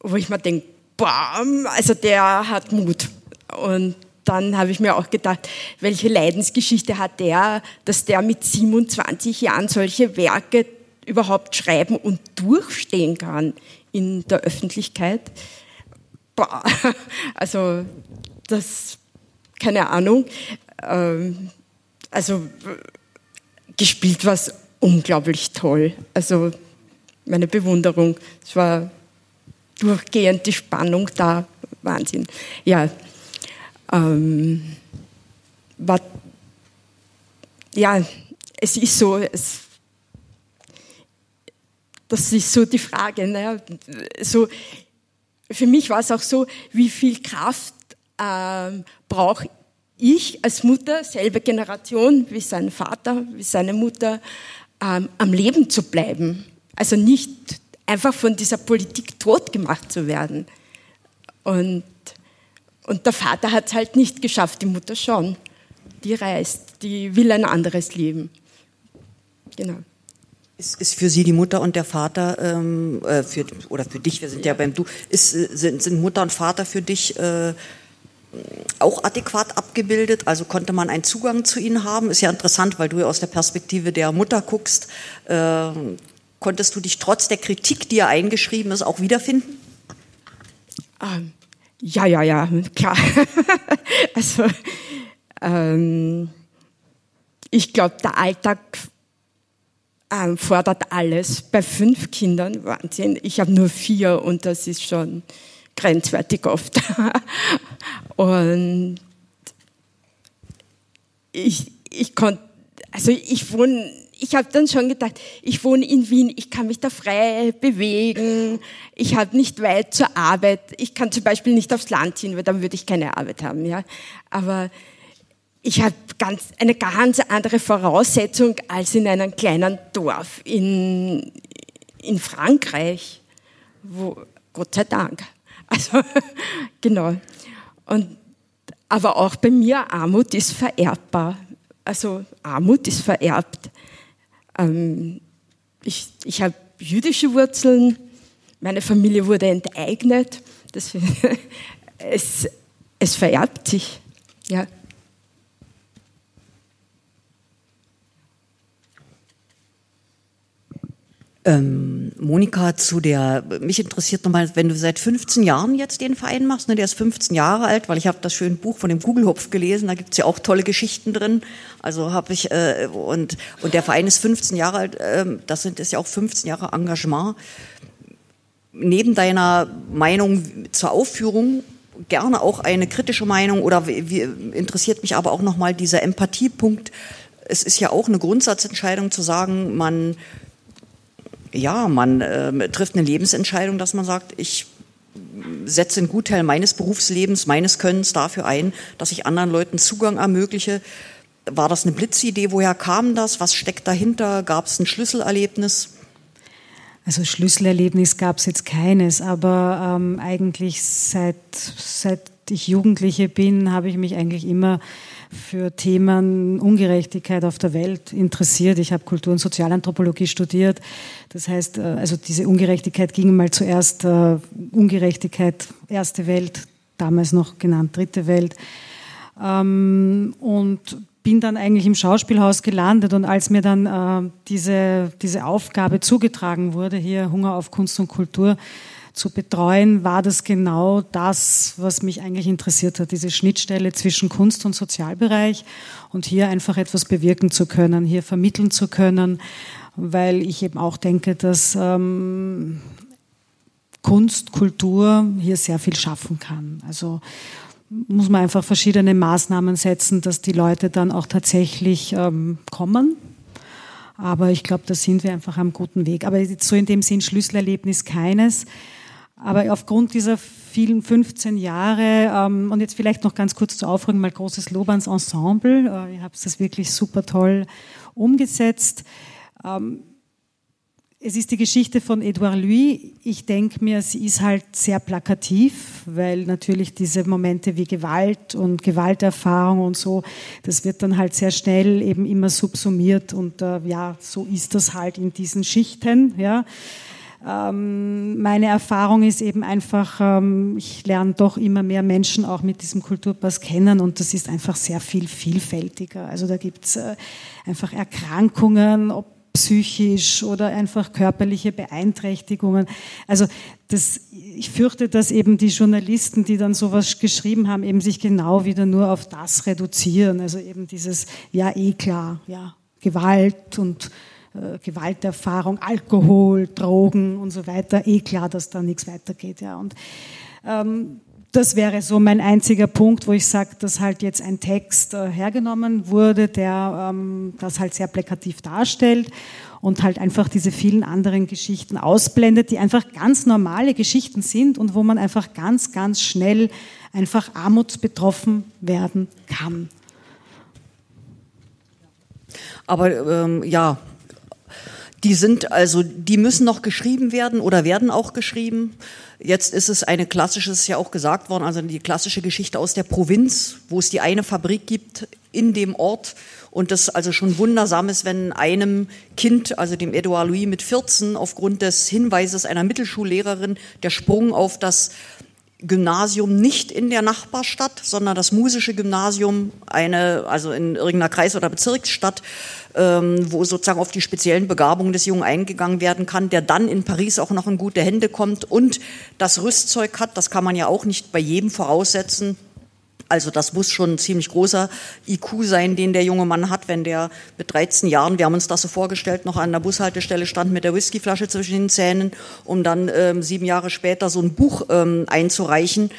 C: wo ich mir denke, bam, also der hat Mut. Und dann habe ich mir auch gedacht, welche Leidensgeschichte hat der, dass der mit 27 Jahren solche Werke überhaupt schreiben und durchstehen kann in der Öffentlichkeit. Boah, also das, keine Ahnung. Ähm, also gespielt war es unglaublich toll. Also meine Bewunderung. Es war durchgehend die Spannung da. Wahnsinn. Ja, ähm, war, ja, es ist so, es, das ist so die Frage. Ne? So, für mich war es auch so, wie viel Kraft ähm, brauche ich als Mutter, selbe Generation wie sein Vater, wie seine Mutter, ähm, am Leben zu bleiben. Also nicht einfach von dieser Politik tot gemacht zu werden. Und, und der Vater hat es halt nicht geschafft, die Mutter schon. Die reist, die will ein anderes Leben. Genau.
B: Ist, ist für Sie die Mutter und der Vater, ähm, äh, für, oder für dich, wir sind ja, ja beim Du, ist, sind, sind Mutter und Vater für dich äh, auch adäquat abgebildet, also konnte man einen Zugang zu ihnen haben. Ist ja interessant, weil du ja aus der Perspektive der Mutter guckst. Äh, konntest du dich trotz der Kritik, die ja eingeschrieben ist, auch wiederfinden?
C: Ähm, ja, ja, ja, klar. also ähm, ich glaube, der Alltag ähm, fordert alles. Bei fünf Kindern, Wahnsinn, ich habe nur vier und das ist schon grenzwertig oft. Und ich, ich konnte, also ich wohne, ich habe dann schon gedacht, ich wohne in Wien, ich kann mich da frei bewegen, ich habe nicht weit zur Arbeit, ich kann zum Beispiel nicht aufs Land ziehen, weil dann würde ich keine Arbeit haben, ja. Aber ich habe ganz, eine ganz andere Voraussetzung als in einem kleinen Dorf in, in Frankreich, wo, Gott sei Dank. Also, genau. Und, aber auch bei mir, Armut ist vererbbar. Also, Armut ist vererbt. Ähm, ich ich habe jüdische Wurzeln. Meine Familie wurde enteignet. Das, es, es vererbt sich. Ja.
B: Ähm, Monika, zu der, mich interessiert nochmal, wenn du seit 15 Jahren jetzt den Verein machst, ne, der ist 15 Jahre alt, weil ich habe das schöne Buch von dem Kugelhopf gelesen, da gibt's ja auch tolle Geschichten drin. Also habe ich, äh, und, und der Verein ist 15 Jahre alt, äh, das sind ist ja auch 15 Jahre Engagement. Neben deiner Meinung zur Aufführung gerne auch eine kritische Meinung oder wie, interessiert mich aber auch nochmal dieser Empathiepunkt. Es ist ja auch eine Grundsatzentscheidung zu sagen, man ja, man äh, trifft eine Lebensentscheidung, dass man sagt, ich setze einen Gutteil meines Berufslebens, meines Könnens dafür ein, dass ich anderen Leuten Zugang ermögliche. War das eine Blitzidee? Woher kam das? Was steckt dahinter? Gab es ein Schlüsselerlebnis?
E: Also Schlüsselerlebnis gab es jetzt keines, aber ähm, eigentlich seit, seit ich Jugendliche bin, habe ich mich eigentlich immer für Themen Ungerechtigkeit auf der Welt interessiert. Ich habe Kultur- und Sozialanthropologie studiert. Das heißt, äh, also diese Ungerechtigkeit ging mal zuerst uh, Ungerechtigkeit erste Welt, damals noch genannt dritte Welt. Ähm, und bin dann eigentlich im Schauspielhaus gelandet und als mir dann äh, diese, diese Aufgabe zugetragen wurde, hier Hunger auf Kunst und Kultur zu betreuen, war das genau das, was mich eigentlich interessiert hat, diese Schnittstelle zwischen Kunst und Sozialbereich und hier einfach etwas bewirken zu können, hier vermitteln zu können, weil ich eben auch denke, dass ähm, Kunst, Kultur hier sehr viel schaffen kann. Also muss man einfach verschiedene Maßnahmen setzen, dass die Leute dann auch tatsächlich ähm, kommen. Aber ich glaube, da sind wir einfach am guten Weg. Aber so in dem Sinn Schlüsselerlebnis keines. Aber aufgrund dieser vielen 15 Jahre ähm, und jetzt vielleicht noch ganz kurz zur Aufregung mal großes Lob ans Ensemble. Äh, ihr habt das wirklich super toll umgesetzt. Ähm, es ist die Geschichte von Edouard Louis. Ich denke mir, sie ist halt sehr plakativ, weil natürlich diese Momente wie Gewalt und Gewalterfahrung und so, das wird dann halt sehr schnell eben immer subsumiert und äh, ja, so ist das halt in diesen Schichten, ja. Ähm, meine Erfahrung ist eben einfach, ähm, ich lerne doch immer mehr Menschen auch mit diesem Kulturpass kennen und das ist einfach sehr viel vielfältiger. Also da gibt es äh, einfach Erkrankungen, ob psychisch oder einfach körperliche Beeinträchtigungen. Also das, ich fürchte, dass eben die Journalisten, die dann sowas geschrieben haben, eben sich genau wieder nur auf das reduzieren. Also eben dieses, ja eh klar, ja, Gewalt und äh, Gewalterfahrung, Alkohol, Drogen und so weiter. Eh klar, dass da nichts weitergeht. Ja. Und ähm, das wäre so mein einziger Punkt, wo ich sage, dass halt jetzt ein Text äh, hergenommen wurde, der ähm, das halt sehr plakativ darstellt und halt einfach diese vielen anderen Geschichten ausblendet, die einfach ganz normale Geschichten sind und wo man einfach ganz, ganz schnell einfach armutsbetroffen werden kann.
B: Aber ähm, ja, die sind also, die müssen noch geschrieben werden oder werden auch geschrieben. Jetzt ist es eine klassische, ist ja auch gesagt worden, also die klassische Geschichte aus der Provinz, wo es die eine Fabrik gibt in dem Ort und das also schon wundersam ist, wenn einem Kind, also dem Edouard Louis mit 14, aufgrund des Hinweises einer Mittelschullehrerin der Sprung auf das Gymnasium nicht in der Nachbarstadt, sondern das musische Gymnasium, eine, also in irgendeiner Kreis- oder Bezirksstadt, ähm, wo sozusagen auf die speziellen Begabungen des Jungen eingegangen werden kann, der dann in Paris auch noch in gute Hände kommt und das Rüstzeug hat, das kann man ja auch nicht bei jedem voraussetzen, also das muss schon ein ziemlich großer IQ sein, den der junge Mann hat, wenn der mit 13 Jahren, wir haben uns das so vorgestellt, noch an der Bushaltestelle stand mit der Whiskyflasche zwischen den Zähnen, um dann ähm, sieben Jahre später so ein Buch ähm, einzureichen.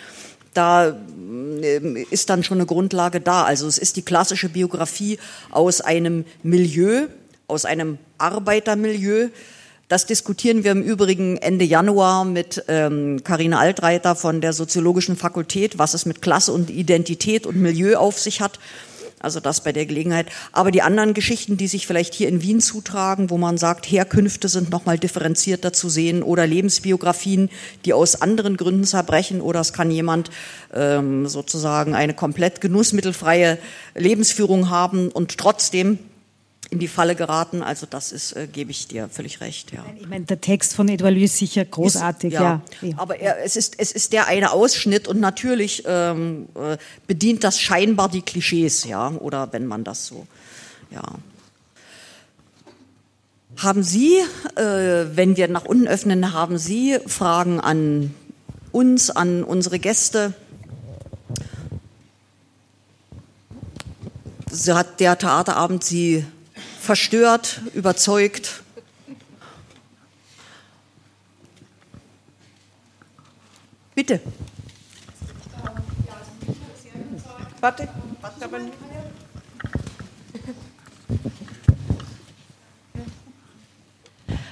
B: Da ähm, ist dann schon eine Grundlage da. Also es ist die klassische Biografie aus einem Milieu, aus einem Arbeitermilieu, das diskutieren wir im Übrigen Ende Januar mit ähm, Karina Altreiter von der Soziologischen Fakultät, was es mit Klasse und Identität und Milieu auf sich hat. Also das bei der Gelegenheit. Aber die anderen Geschichten, die sich vielleicht hier in Wien zutragen, wo man sagt, Herkünfte sind nochmal differenzierter zu sehen oder Lebensbiografien, die aus anderen Gründen zerbrechen oder es kann jemand ähm, sozusagen eine komplett genussmittelfreie Lebensführung haben und trotzdem in die Falle geraten. Also das ist, äh, gebe ich dir völlig recht. Ja.
E: Ich meine, der Text von Edouard Louis ist sicher großartig.
B: Ist, ja. ja. Aber er, es, ist, es ist der eine Ausschnitt und natürlich ähm, äh, bedient das scheinbar die Klischees, ja, oder wenn man das so, ja. Haben Sie, äh, wenn wir nach unten öffnen, haben Sie Fragen an uns, an unsere Gäste? So hat der Theaterabend Sie verstört, überzeugt. Bitte. Warte, warte aber nicht.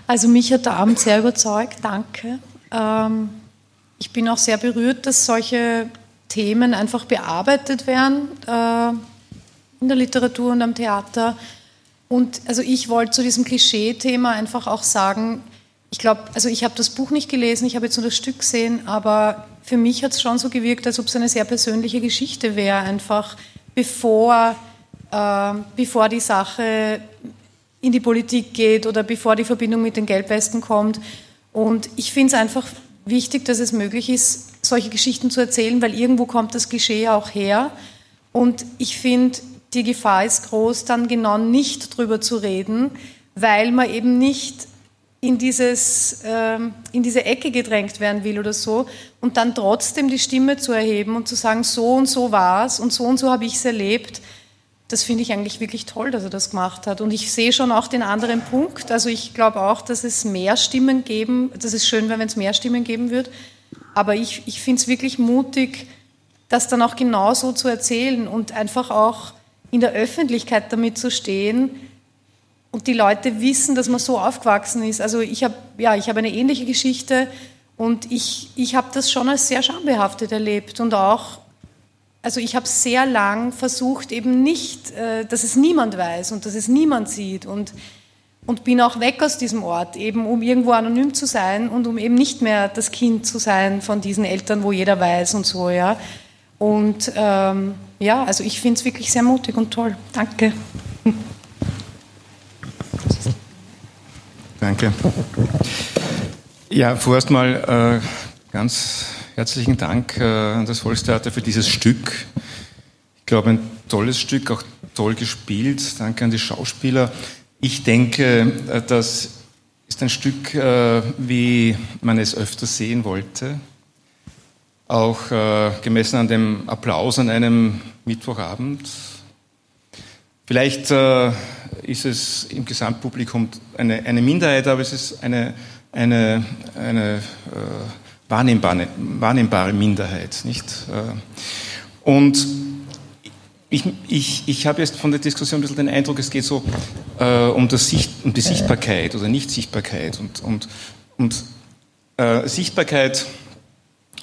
H: Also mich hat der Abend sehr überzeugt, danke. Ähm, ich bin auch sehr berührt, dass solche Themen einfach bearbeitet werden äh, in der Literatur und am Theater. Und also ich wollte zu diesem Klischee-Thema einfach auch sagen, ich glaube, also ich habe das Buch nicht gelesen, ich habe jetzt nur das Stück gesehen, aber für mich hat es schon so gewirkt, als ob es eine sehr persönliche Geschichte wäre, einfach bevor, äh, bevor die Sache in die Politik geht oder bevor die Verbindung mit den Gelbwesten kommt. Und ich finde es einfach wichtig, dass es möglich ist, solche Geschichten zu erzählen, weil irgendwo kommt das Klischee auch her. Und ich finde, die Gefahr ist groß, dann genau nicht drüber zu reden, weil man eben nicht in, dieses, ähm, in diese Ecke gedrängt werden will oder so und dann trotzdem die Stimme zu erheben und zu sagen, so und so war es und so und so habe ich es erlebt, das finde ich eigentlich wirklich toll, dass er das gemacht hat. Und ich sehe schon auch den anderen Punkt. Also ich glaube auch, dass es mehr Stimmen geben, dass es schön wenn es mehr Stimmen geben wird. Aber ich, ich finde es wirklich mutig, das dann auch genauso zu erzählen und einfach auch in der Öffentlichkeit damit zu stehen und die Leute wissen, dass man so aufgewachsen ist. Also ich habe ja, habe eine ähnliche Geschichte und ich, ich habe das schon als sehr schambehaftet erlebt und auch, also ich habe sehr lang versucht eben nicht, äh, dass es niemand weiß und dass es niemand sieht und und bin auch weg aus diesem Ort, eben um irgendwo anonym zu sein und um eben nicht mehr das Kind zu sein von diesen Eltern, wo jeder weiß und so, ja. Und ähm, ja, also ich finde es wirklich sehr mutig und toll. Danke.
I: Danke. Ja, vorerst mal äh, ganz herzlichen Dank äh, an das Volkstheater für dieses Stück. Ich glaube, ein tolles Stück, auch toll gespielt. Danke an die Schauspieler. Ich denke, äh, das ist ein Stück, äh, wie man es öfter sehen wollte auch äh, gemessen an dem Applaus an einem Mittwochabend. Vielleicht äh, ist es im Gesamtpublikum eine, eine Minderheit, aber es ist eine, eine, eine äh, wahrnehmbare, wahrnehmbare Minderheit. Nicht? Äh, und ich, ich, ich habe jetzt von der Diskussion ein bisschen den Eindruck, es geht so äh, um, das Sicht, um die Sichtbarkeit oder Nicht-Sichtbarkeit. Und, und, und äh, Sichtbarkeit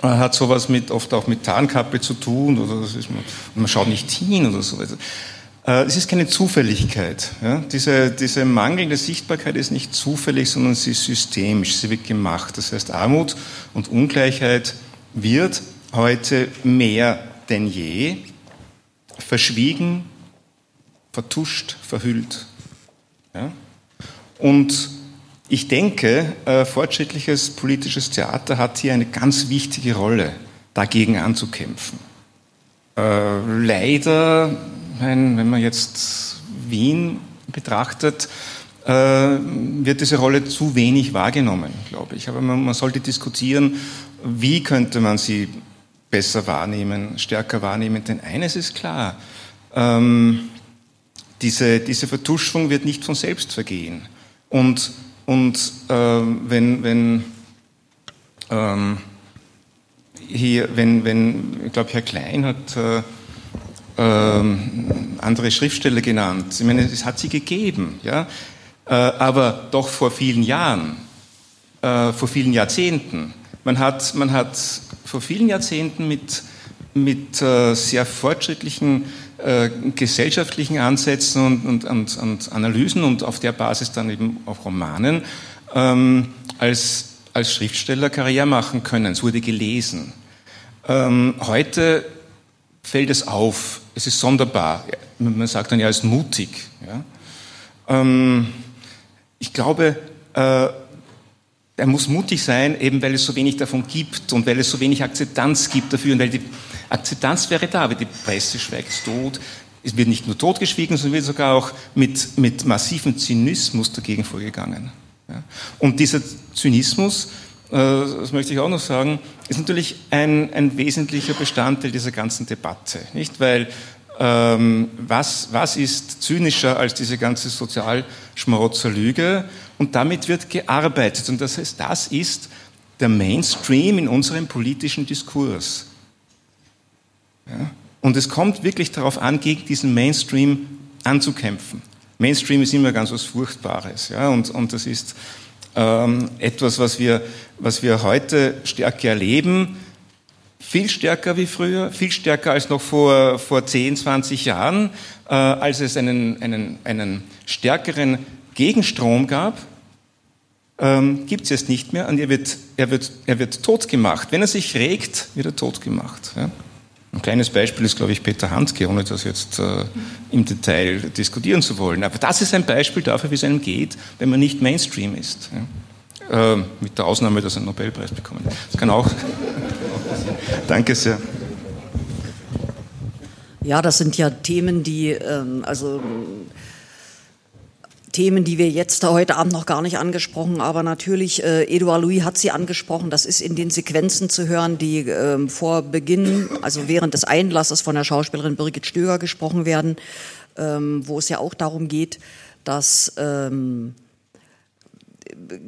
I: hat sowas mit, oft auch mit Tarnkappe zu tun oder man, man schaut nicht hin oder so. Äh, es ist keine Zufälligkeit. Ja? Diese, diese mangelnde Sichtbarkeit ist nicht zufällig, sondern sie ist systemisch, sie wird gemacht. Das heißt, Armut und Ungleichheit wird heute mehr denn je verschwiegen, vertuscht, verhüllt. Ja? Und ich denke, äh, fortschrittliches politisches Theater hat hier eine ganz wichtige Rolle, dagegen anzukämpfen. Äh, leider, wenn, man jetzt Wien betrachtet, äh, wird diese Rolle zu wenig wahrgenommen, glaube ich. Aber man, man sollte diskutieren, wie könnte man sie besser wahrnehmen, stärker wahrnehmen. Denn eines ist klar, ähm, diese, diese Vertuschung wird nicht von selbst vergehen. Und und ähm, wenn, wenn ähm, hier, wenn, wenn, ich glaube, Herr Klein hat äh, ähm, andere Schriftsteller genannt. Ich meine, es hat sie gegeben, ja, äh, aber doch vor vielen Jahren, äh, vor vielen Jahrzehnten. Man hat, man hat vor vielen Jahrzehnten mit, mit äh, sehr fortschrittlichen äh, gesellschaftlichen Ansätzen und, und, und, und, Analysen und auf der Basis dann eben auch Romanen ähm, als, als Schriftsteller Karriere machen können. Es wurde gelesen. Ähm, heute fällt es auf, es ist sonderbar. Man sagt dann ja, es ist mutig. Ja? Ähm, ich glaube, äh, er muss mutig sein, eben weil es so wenig davon gibt und weil es so wenig Akzeptanz gibt dafür und weil die Akzeptanz wäre da, aber die Presse schweigt tot. Es wird nicht nur totgeschwiegen, sondern wird sogar auch mit, mit massivem Zynismus dagegen vorgegangen. Ja. Und dieser Zynismus, äh, das möchte ich auch noch sagen, ist natürlich ein, ein wesentlicher Bestandteil dieser ganzen Debatte. Nicht? Weil ähm, was, was ist zynischer als diese ganze Sozialschmarotzerlüge? Und damit wird gearbeitet. Und das heißt, das ist der Mainstream in unserem politischen Diskurs. Und es kommt wirklich darauf an, gegen diesen Mainstream anzukämpfen. Mainstream ist immer ganz was Furchtbares. Ja? Und, und das ist ähm, etwas, was wir, was wir heute stärker erleben. Viel stärker wie früher, viel stärker als noch vor, vor 10, 20 Jahren, äh, als es einen, einen, einen stärkeren Gegenstrom gab, ähm, gibt es jetzt nicht mehr und er wird, er, wird, er wird tot gemacht. Wenn er sich regt, wird er tot gemacht. Ja? Ein kleines Beispiel ist, glaube ich, Peter Handke, ohne das jetzt äh, im Detail diskutieren zu wollen. Aber das ist ein Beispiel dafür, wie es einem geht, wenn man nicht Mainstream ist. Ja? Äh, mit der Ausnahme, dass er einen Nobelpreis bekommen Das kann auch. Danke sehr.
B: Ja, das sind ja Themen, die, ähm, also Themen, die wir jetzt heute Abend noch gar nicht angesprochen, aber natürlich, äh, Edouard Louis hat sie angesprochen, das ist in den Sequenzen zu hören, die äh, vor Beginn, also während des Einlasses von der Schauspielerin Birgit Stöger gesprochen werden, ähm, wo es ja auch darum geht, dass ähm,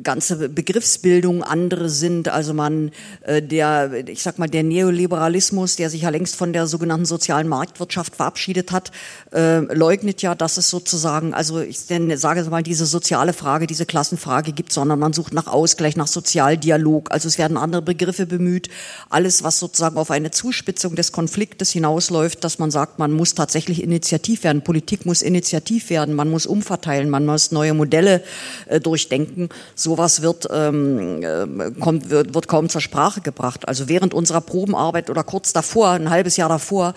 B: ganze Begriffsbildung andere sind. Also man, äh, der, ich sag mal, der Neoliberalismus, der sich ja längst von der sogenannten sozialen Marktwirtschaft verabschiedet hat, äh, leugnet ja, dass es sozusagen, also ich denn, sage mal, diese soziale Frage, diese Klassenfrage gibt, sondern man sucht nach Ausgleich, nach Sozialdialog. Also es werden andere Begriffe bemüht. Alles, was sozusagen auf eine Zuspitzung des Konfliktes hinausläuft, dass man sagt, man muss tatsächlich initiativ werden. Politik muss initiativ werden. Man muss umverteilen. Man muss neue Modelle äh, durchdenken sowas wird, ähm, äh, kommt, wird, wird kaum zur Sprache gebracht. Also während unserer Probenarbeit oder kurz davor, ein halbes Jahr davor,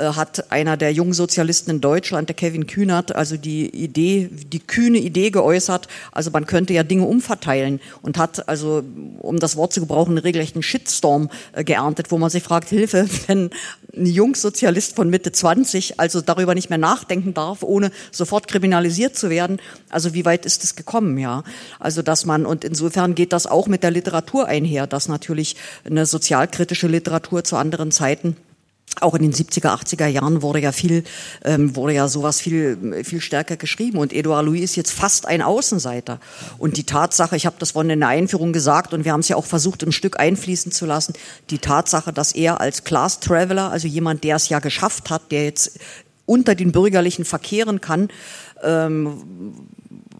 B: äh, hat einer der jungen Sozialisten in Deutschland, der Kevin Kühnert, also die Idee, die kühne Idee geäußert, also man könnte ja Dinge umverteilen und hat also, um das Wort zu gebrauchen, einen regelrechten Shitstorm äh, geerntet, wo man sich fragt, Hilfe, wenn ein Jungsozialist von Mitte 20 also darüber nicht mehr nachdenken darf, ohne sofort kriminalisiert zu werden, also wie weit ist es gekommen, ja? Also dass man, und insofern geht das auch mit der Literatur einher, dass natürlich eine sozialkritische Literatur zu anderen Zeiten auch in den 70er, 80er Jahren wurde ja viel, ähm, wurde ja sowas viel, viel stärker geschrieben. Und Edouard Louis ist jetzt fast ein Außenseiter. Und die Tatsache, ich habe das vorhin in der Einführung gesagt und wir haben es ja auch versucht, im Stück einfließen zu lassen, die Tatsache, dass er als Class Traveler, also jemand, der es ja geschafft hat, der jetzt unter den Bürgerlichen verkehren kann, ähm,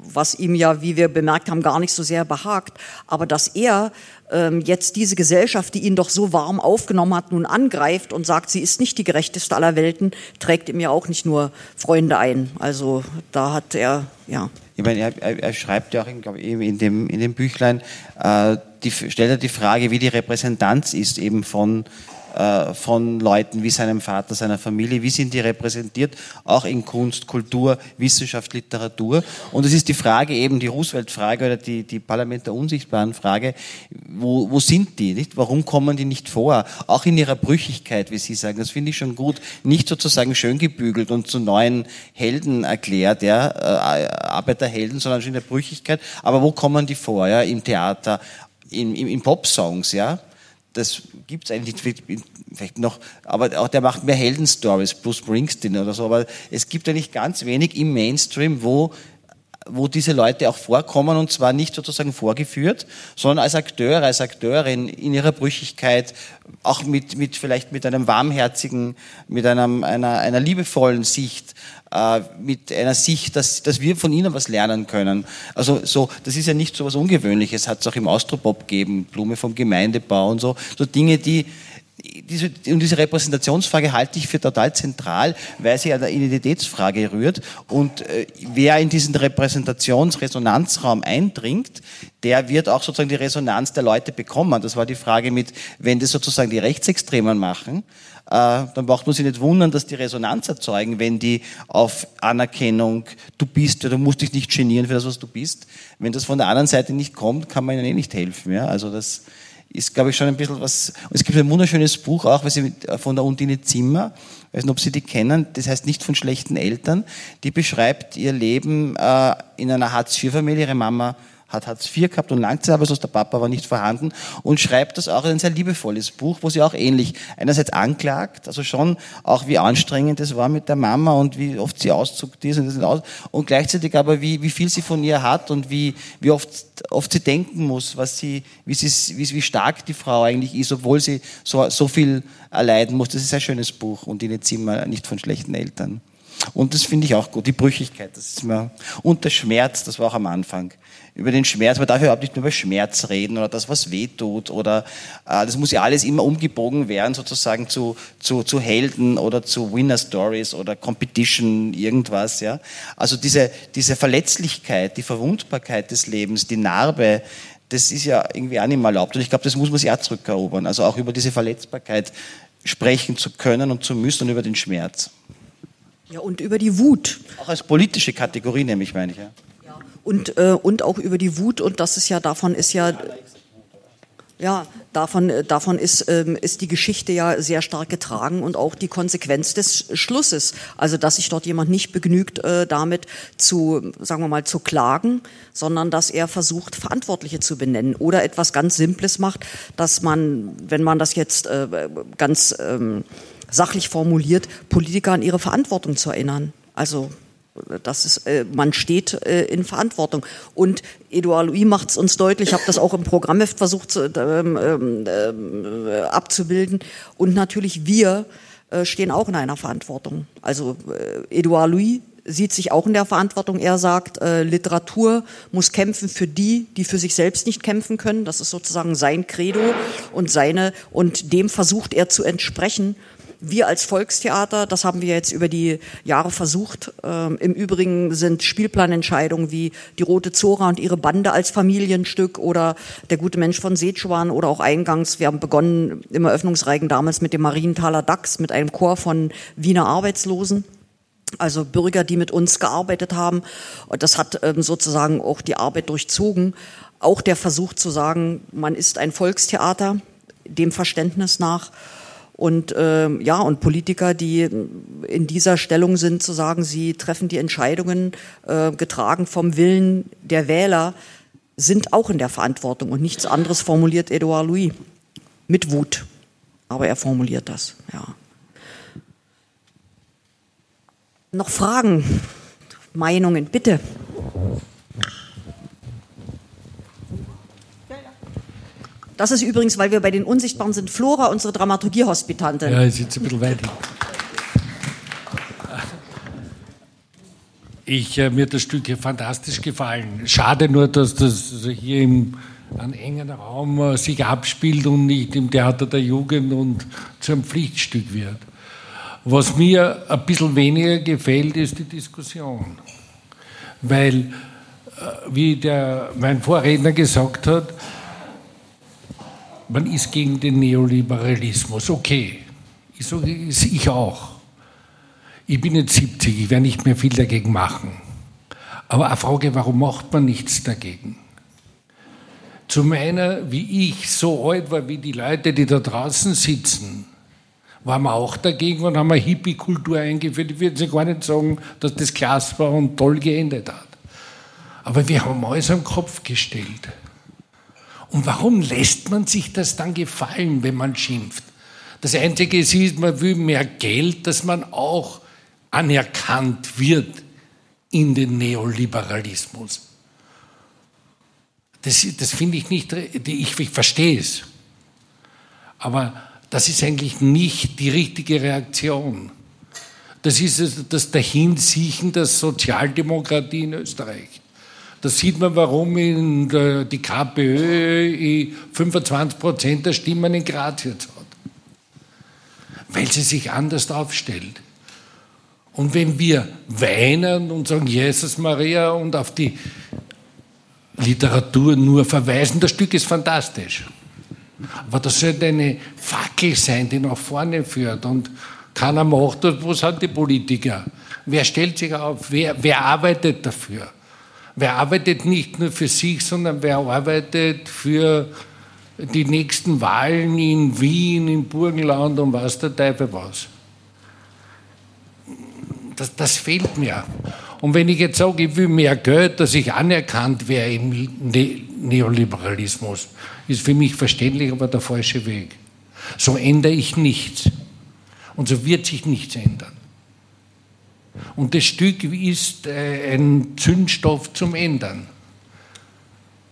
B: was ihm ja, wie wir bemerkt haben, gar nicht so sehr behagt, aber dass er ähm, jetzt diese Gesellschaft, die ihn doch so warm aufgenommen hat, nun angreift und sagt, sie ist nicht die gerechteste aller Welten, trägt ihm ja auch nicht nur Freunde ein. Also da hat er, ja.
F: Ich meine, er, er, er schreibt ja auch in, ich, in, dem, in dem Büchlein, äh, die, stellt er die Frage, wie die Repräsentanz ist eben von von Leuten wie seinem Vater, seiner Familie, wie sind die repräsentiert, auch in Kunst, Kultur, Wissenschaft, Literatur. Und es ist die Frage eben, die Roosevelt-Frage oder die, die Parlament der unsichtbaren Frage, wo, wo sind die, nicht? Warum kommen die nicht vor? Auch in ihrer Brüchigkeit, wie Sie sagen, das finde ich schon gut, nicht sozusagen schön gebügelt und zu neuen Helden erklärt, ja, äh, Arbeiterhelden, sondern schon in der Brüchigkeit. Aber wo kommen die vor, ja, im Theater, in, in, in Popsongs, ja? Das gibt es eigentlich vielleicht noch, aber auch der macht mehr Heldenstories, Bruce Springsteen oder so, aber es gibt eigentlich ganz wenig im Mainstream, wo wo diese Leute auch vorkommen und zwar nicht sozusagen vorgeführt, sondern als Akteure, als Akteurin in ihrer Brüchigkeit, auch mit, mit vielleicht mit einem warmherzigen, mit einem, einer, einer liebevollen Sicht, äh, mit einer Sicht, dass, dass wir von ihnen was lernen können. Also so, das ist ja nicht so was Ungewöhnliches, hat es auch im Austropop gegeben, Blume vom Gemeindebau und so, so Dinge, die diese, und diese Repräsentationsfrage halte ich für total zentral, weil sie an der Identitätsfrage rührt. Und äh, wer in diesen Repräsentationsresonanzraum eindringt, der wird auch sozusagen die Resonanz der Leute bekommen. Das war die Frage mit, wenn das sozusagen die Rechtsextremen machen, äh, dann braucht man sich nicht wundern, dass die Resonanz erzeugen, wenn die auf Anerkennung, du bist, du musst dich nicht genieren für das, was du bist. Wenn das von der anderen Seite nicht kommt, kann man ihnen eh nicht helfen. Ja? Also das, ist, glaube ich, schon ein bisschen was. Es gibt ein wunderschönes Buch auch Sie, äh, von der Undine Zimmer, ich weiß nicht, ob Sie die kennen, das heißt nicht von schlechten Eltern. Die beschreibt ihr Leben äh, in einer Hartz-IV-Familie. Ihre Mama hat Hartz IV gehabt und Langzeitarbeitslos, der Papa war nicht vorhanden und schreibt das auch in ein sehr liebevolles Buch, wo sie auch ähnlich einerseits anklagt, also schon auch wie anstrengend es war mit der Mama und wie oft sie auszuckt ist und, das aus, und gleichzeitig aber wie, wie viel sie von ihr hat und wie, wie oft, oft sie denken muss, was sie, wie, sie, wie, wie stark die Frau eigentlich ist, obwohl sie so, so viel erleiden muss. Das ist ein schönes Buch und in Zimmer nicht von schlechten Eltern. Und das finde ich auch gut, die Brüchigkeit, das ist mir, und der Schmerz, das war auch am Anfang über den Schmerz, man darf überhaupt nicht nur über Schmerz reden oder das, was weh tut oder äh, das muss ja alles immer umgebogen werden, sozusagen zu, zu, zu Helden oder zu Winner Stories oder Competition, irgendwas, ja. Also diese, diese Verletzlichkeit, die Verwundbarkeit des Lebens, die Narbe, das ist ja irgendwie auch nicht mehr erlaubt und ich glaube, das muss man sich auch zurückerobern, also auch über diese Verletzbarkeit sprechen zu können und zu müssen und über den Schmerz.
B: Ja, und über die Wut.
F: Auch als politische Kategorie, nämlich, meine ich, ja
B: und, äh, und auch über die Wut und das ist ja, davon ist ja, Ja, davon, äh, davon ist, ähm, ist die Geschichte ja sehr stark getragen und auch die Konsequenz des Schlusses. Also, dass sich dort jemand nicht begnügt, äh, damit zu, sagen wir mal, zu klagen, sondern dass er versucht, Verantwortliche zu benennen oder etwas ganz Simples macht, dass man, wenn man das jetzt äh, ganz ähm, sachlich formuliert, Politiker an ihre Verantwortung zu erinnern. Also das ist, äh, man steht äh, in Verantwortung. Und Edouard Louis macht es uns deutlich, ich habe das auch im Programmheft versucht zu, ähm, ähm, äh, abzubilden. Und natürlich wir äh, stehen auch in einer Verantwortung. Also äh, Edouard Louis sieht sich auch in der Verantwortung. Er sagt, äh, Literatur muss kämpfen für die, die für sich selbst nicht kämpfen können. Das ist sozusagen sein Credo und seine, und dem versucht er zu entsprechen. Wir als Volkstheater, das haben wir jetzt über die Jahre versucht. Ähm, Im Übrigen sind Spielplanentscheidungen wie die Rote Zora und ihre Bande als Familienstück oder der gute Mensch von Seechuan oder auch eingangs, wir haben begonnen im Eröffnungsreigen damals mit dem Marienthaler Dachs, mit einem Chor von Wiener Arbeitslosen also Bürger, die mit uns gearbeitet haben. Und das hat ähm, sozusagen auch die Arbeit durchzogen. Auch der Versuch zu sagen, man ist ein Volkstheater, dem Verständnis nach. Und äh, ja, und Politiker, die in dieser Stellung sind, zu sagen, sie treffen die Entscheidungen äh, getragen vom Willen der Wähler, sind auch in der Verantwortung. Und nichts anderes formuliert Edouard Louis. Mit Wut. Aber er formuliert das, ja. Noch Fragen, Meinungen, bitte. Das ist übrigens, weil wir bei den Unsichtbaren sind, Flora, unsere Dramaturgie-Hospitantin.
J: Ja, ist jetzt ein bisschen weit. Ich, äh, mir hat das Stück hier fantastisch gefallen. Schade nur, dass das hier im einem engen Raum äh, sich abspielt und nicht im Theater der Jugend und zu einem Pflichtstück wird. Was mir ein bisschen weniger gefällt, ist die Diskussion. Weil, äh, wie der, mein Vorredner gesagt hat, man ist gegen den Neoliberalismus. Okay, ich sage ich auch. Ich bin jetzt 70, ich werde nicht mehr viel dagegen machen. Aber eine Frage, warum macht man nichts dagegen? Zu meiner, wie ich so alt war wie die Leute, die da draußen sitzen, waren wir auch dagegen und haben eine Hippie-Kultur eingeführt. Ich würde gar nicht sagen, dass das klasse war und toll geendet hat. Aber wir haben alles am Kopf gestellt. Und warum lässt man sich das dann gefallen, wenn man schimpft? Das Einzige ist, man will mehr Geld, dass man auch anerkannt wird in den Neoliberalismus. Das, das finde ich nicht, ich, ich verstehe es. Aber das ist eigentlich nicht die richtige Reaktion. Das ist das Dahinsiechen der Sozialdemokratie in Österreich. Da sieht man, warum in der, die KPÖ 25 Prozent der Stimmen in Graz jetzt hat. Weil sie sich anders aufstellt. Und wenn wir weinen und sagen, Jesus Maria und auf die Literatur nur verweisen, das Stück ist fantastisch. Aber das sollte eine Fackel sein, die nach vorne führt. Und keiner macht das. Wo sind die Politiker? Wer stellt sich auf? Wer, wer arbeitet dafür? Wer arbeitet nicht nur für sich, sondern wer arbeitet für die nächsten Wahlen in Wien, im Burgenland und was der Teufel was. Das, das fehlt mir. Und wenn ich jetzt sage, ich will mehr Geld, dass ich anerkannt wäre im ne Neoliberalismus, ist für mich verständlich, aber der falsche Weg. So ändere ich nichts. Und so wird sich nichts ändern. Und das Stück ist äh, ein Zündstoff zum Ändern.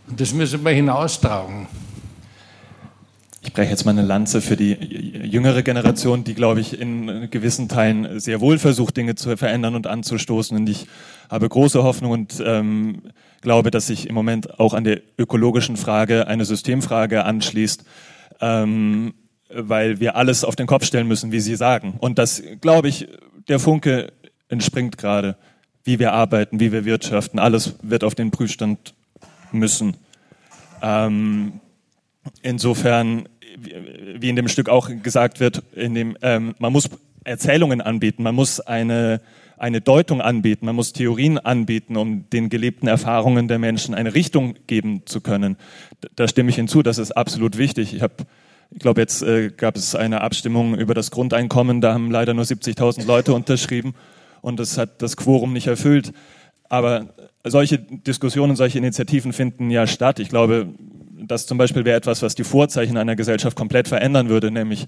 J: Und das müssen wir hinaustragen.
G: Ich breche jetzt mal eine Lanze für die jüngere Generation, die, glaube ich, in gewissen Teilen sehr wohl versucht, Dinge zu verändern und anzustoßen. Und ich habe große Hoffnung und ähm, glaube, dass sich im Moment auch an der ökologischen Frage eine Systemfrage anschließt, ähm, weil wir alles auf den Kopf stellen müssen, wie Sie sagen. Und das, glaube ich, der Funke entspringt gerade, wie wir arbeiten, wie wir wirtschaften. Alles wird auf den Prüfstand müssen. Ähm, insofern, wie in dem Stück auch gesagt wird, in dem, ähm, man muss Erzählungen anbieten, man muss eine, eine Deutung anbieten, man muss Theorien anbieten, um den gelebten Erfahrungen der Menschen eine Richtung geben zu können. Da stimme ich hinzu, das ist absolut wichtig. Ich habe ich glaube, jetzt äh, gab es eine Abstimmung über das Grundeinkommen, da haben leider nur 70.000 Leute unterschrieben und das hat das Quorum nicht erfüllt. Aber solche Diskussionen, solche Initiativen finden ja statt. Ich glaube, das zum Beispiel wäre etwas, was die Vorzeichen einer Gesellschaft komplett verändern würde, nämlich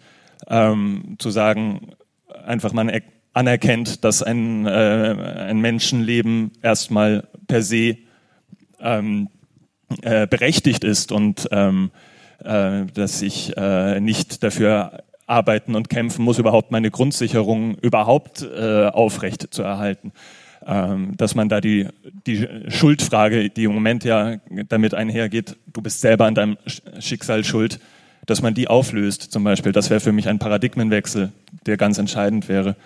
G: ähm, zu sagen, einfach man anerkennt, dass ein, äh, ein Menschenleben erstmal per se ähm, äh, berechtigt ist und ähm, äh, dass ich äh, nicht dafür arbeiten und kämpfen muss, überhaupt meine Grundsicherung überhaupt äh, aufrecht zu erhalten. Ähm, dass man da die, die Schuldfrage, die im Moment ja damit einhergeht, du bist selber an deinem Schicksal schuld, dass man die auflöst zum Beispiel. Das wäre für mich ein Paradigmenwechsel, der ganz entscheidend wäre.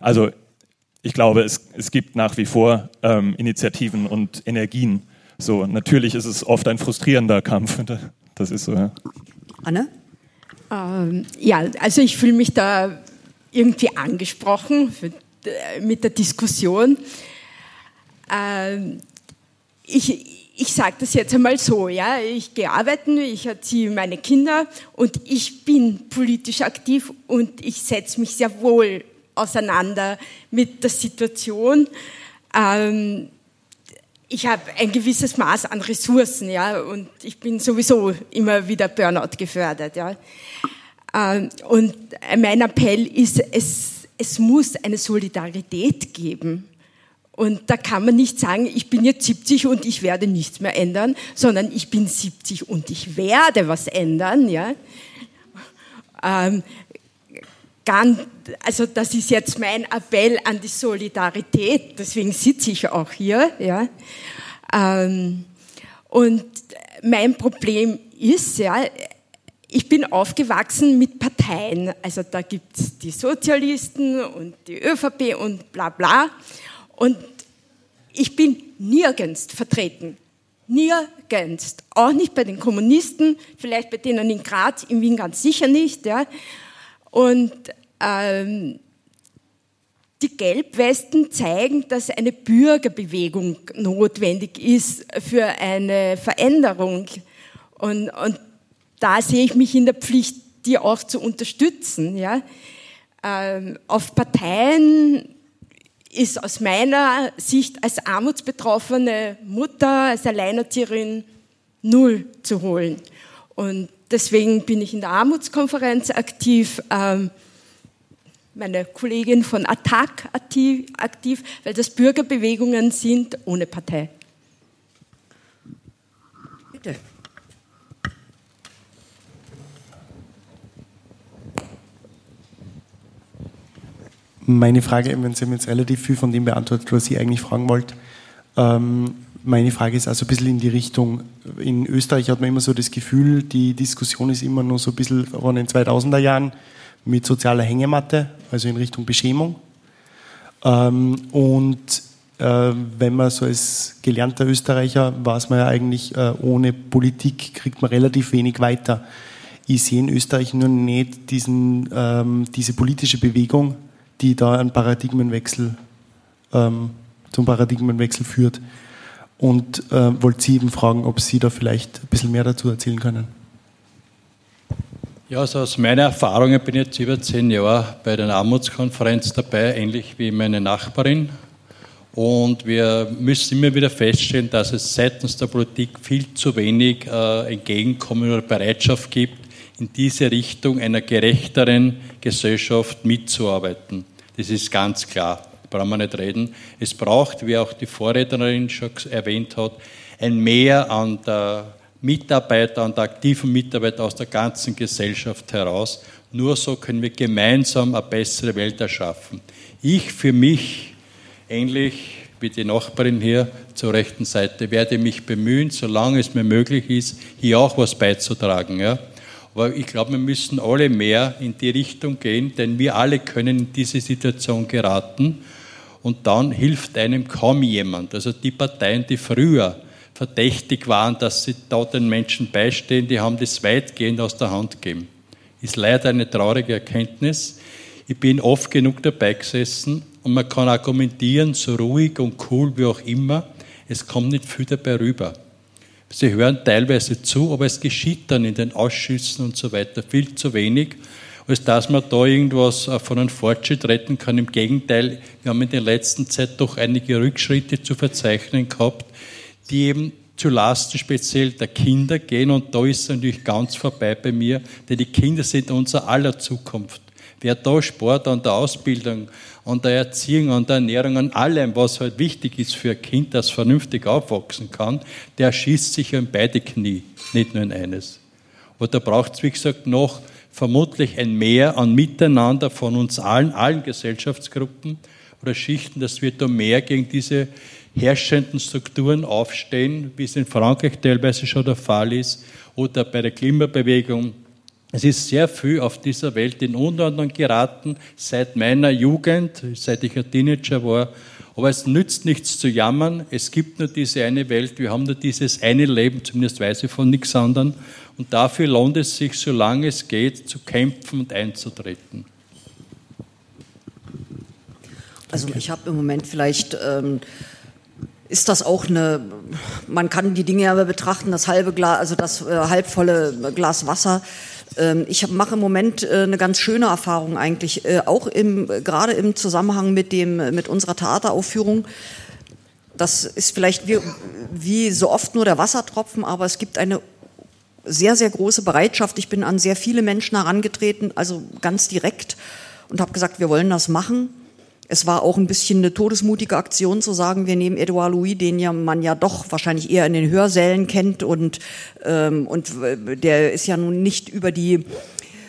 G: Also ich glaube, es, es gibt nach wie vor ähm, Initiativen und Energien. So, natürlich ist es oft ein frustrierender Kampf. Das ist so, ja.
B: Anne?
C: Ähm, ja, also ich fühle mich da irgendwie angesprochen äh, mit der Diskussion. Ähm, ich, ich sage das jetzt einmal so, ja, ich gehe arbeiten, ich erziehe meine Kinder und ich bin politisch aktiv und ich setze mich sehr wohl auseinander mit der Situation. Ähm, ich habe ein gewisses Maß an Ressourcen, ja, und ich bin sowieso immer wieder Burnout gefördert, ja. Ähm, und mein Appell ist, es, es muss eine Solidarität geben. Und da kann man nicht sagen, ich bin jetzt 70 und ich werde nichts mehr ändern, sondern ich bin 70 und ich werde was ändern, ja. Ähm, ganz, also das ist jetzt mein Appell an die Solidarität, deswegen sitze ich auch hier. Ja. Ähm, und mein Problem ist, ja, ich bin aufgewachsen mit Parteien. Also da gibt es die Sozialisten und die ÖVP und bla bla. Und ich bin nirgends vertreten. Nirgends. Auch nicht bei den Kommunisten, vielleicht bei denen in Graz, in Wien ganz sicher nicht. Ja. Und ähm, die Gelbwesten zeigen, dass eine Bürgerbewegung notwendig ist für eine Veränderung. Und, und da sehe ich mich in der Pflicht, die auch zu unterstützen. Ja? Ähm, auf Parteien ist aus meiner Sicht als armutsbetroffene Mutter, als Alleinerzieherin null zu holen. Und Deswegen bin ich in der Armutskonferenz aktiv, ähm, meine Kollegin von ATTAC aktiv, weil das Bürgerbewegungen sind ohne Partei.
B: Bitte.
K: Meine Frage, Sie haben jetzt relativ viel von dem beantwortet, was ich eigentlich fragen wollte. Ähm, meine Frage ist also ein bisschen in die Richtung, in Österreich hat man immer so das Gefühl, die Diskussion ist immer noch so ein bisschen von den 2000er Jahren mit sozialer Hängematte, also in Richtung Beschämung. Ähm, und äh, wenn man so als gelernter Österreicher weiß man ja eigentlich, äh, ohne Politik kriegt man relativ wenig weiter. Ich sehe in Österreich nur nicht diesen, ähm, diese politische Bewegung, die da einen Paradigmenwechsel, ähm, zum Paradigmenwechsel führt und äh, wollte Sie eben fragen, ob Sie da vielleicht ein bisschen mehr dazu erzählen können.
D: Ja, also aus meiner Erfahrung bin ich jetzt über zehn Jahre bei der Armutskonferenz dabei, ähnlich wie meine Nachbarin. Und wir müssen immer wieder feststellen, dass es seitens der Politik viel zu wenig äh, Entgegenkommen oder Bereitschaft gibt, in diese Richtung einer gerechteren Gesellschaft mitzuarbeiten. Das ist ganz klar brauchen wir nicht reden. Es braucht, wie auch die Vorrednerin schon erwähnt hat, ein Mehr an der Mitarbeiter, an der aktiven Mitarbeiter aus der ganzen Gesellschaft heraus. Nur so können wir gemeinsam eine bessere Welt erschaffen. Ich für mich, ähnlich wie die Nachbarin hier zur rechten Seite, werde mich bemühen, solange es mir möglich ist, hier auch was beizutragen. Ja? Aber ich glaube, wir müssen alle mehr in die Richtung gehen, denn wir alle können in diese Situation geraten und dann hilft einem kaum jemand. Also die Parteien, die früher verdächtig waren, dass sie da den Menschen beistehen, die haben das weitgehend aus der Hand gegeben. Ist leider eine traurige Erkenntnis. Ich bin oft genug dabei gesessen und man kann argumentieren, so ruhig und cool wie auch immer, es kommt nicht viel dabei rüber. Sie hören teilweise zu, aber es geschieht dann in den Ausschüssen und so weiter viel zu wenig, als dass man da irgendwas äh, von einem Fortschritt retten kann. Im Gegenteil, wir haben in der letzten Zeit doch einige Rückschritte zu verzeichnen gehabt, die eben zu Lasten speziell der Kinder gehen und da ist es natürlich ganz vorbei bei mir, denn die Kinder sind unser aller Zukunft. Wer da Sport an der Ausbildung, an der Erziehung, an der Ernährung, an allem, was halt wichtig ist für ein Kind, das vernünftig aufwachsen kann, der schießt sich in beide Knie, nicht nur in eines. Und da braucht es, wie gesagt, noch vermutlich ein Mehr an Miteinander von uns allen, allen Gesellschaftsgruppen oder Schichten, dass wir da mehr gegen diese herrschenden Strukturen aufstehen, wie es in Frankreich teilweise schon der Fall ist, oder bei der Klimabewegung es ist sehr viel auf dieser Welt in Unordnung geraten, seit meiner Jugend, seit ich ein Teenager war. Aber es nützt nichts zu jammern. Es gibt nur diese eine Welt. Wir haben nur dieses eine Leben, zumindest weiß ich von nichts anderem. Und dafür lohnt es sich, solange es geht, zu kämpfen und einzutreten.
B: Also ich habe im Moment vielleicht ähm, ist das auch eine, man kann die Dinge aber betrachten, das halbe Glas, also das äh, halbvolle Glas Wasser ähm, ich mache im Moment äh, eine ganz schöne Erfahrung eigentlich, äh, auch im, gerade im Zusammenhang mit, dem, mit unserer Theateraufführung. Das ist vielleicht wie, wie so oft nur der Wassertropfen, aber es gibt eine sehr, sehr große Bereitschaft. Ich bin an sehr viele Menschen herangetreten, also ganz direkt und habe gesagt, wir wollen das machen es war auch ein bisschen eine todesmutige Aktion zu sagen, wir nehmen Edouard Louis, den ja man ja doch wahrscheinlich eher in den Hörsälen kennt und, ähm, und der ist ja nun nicht über die,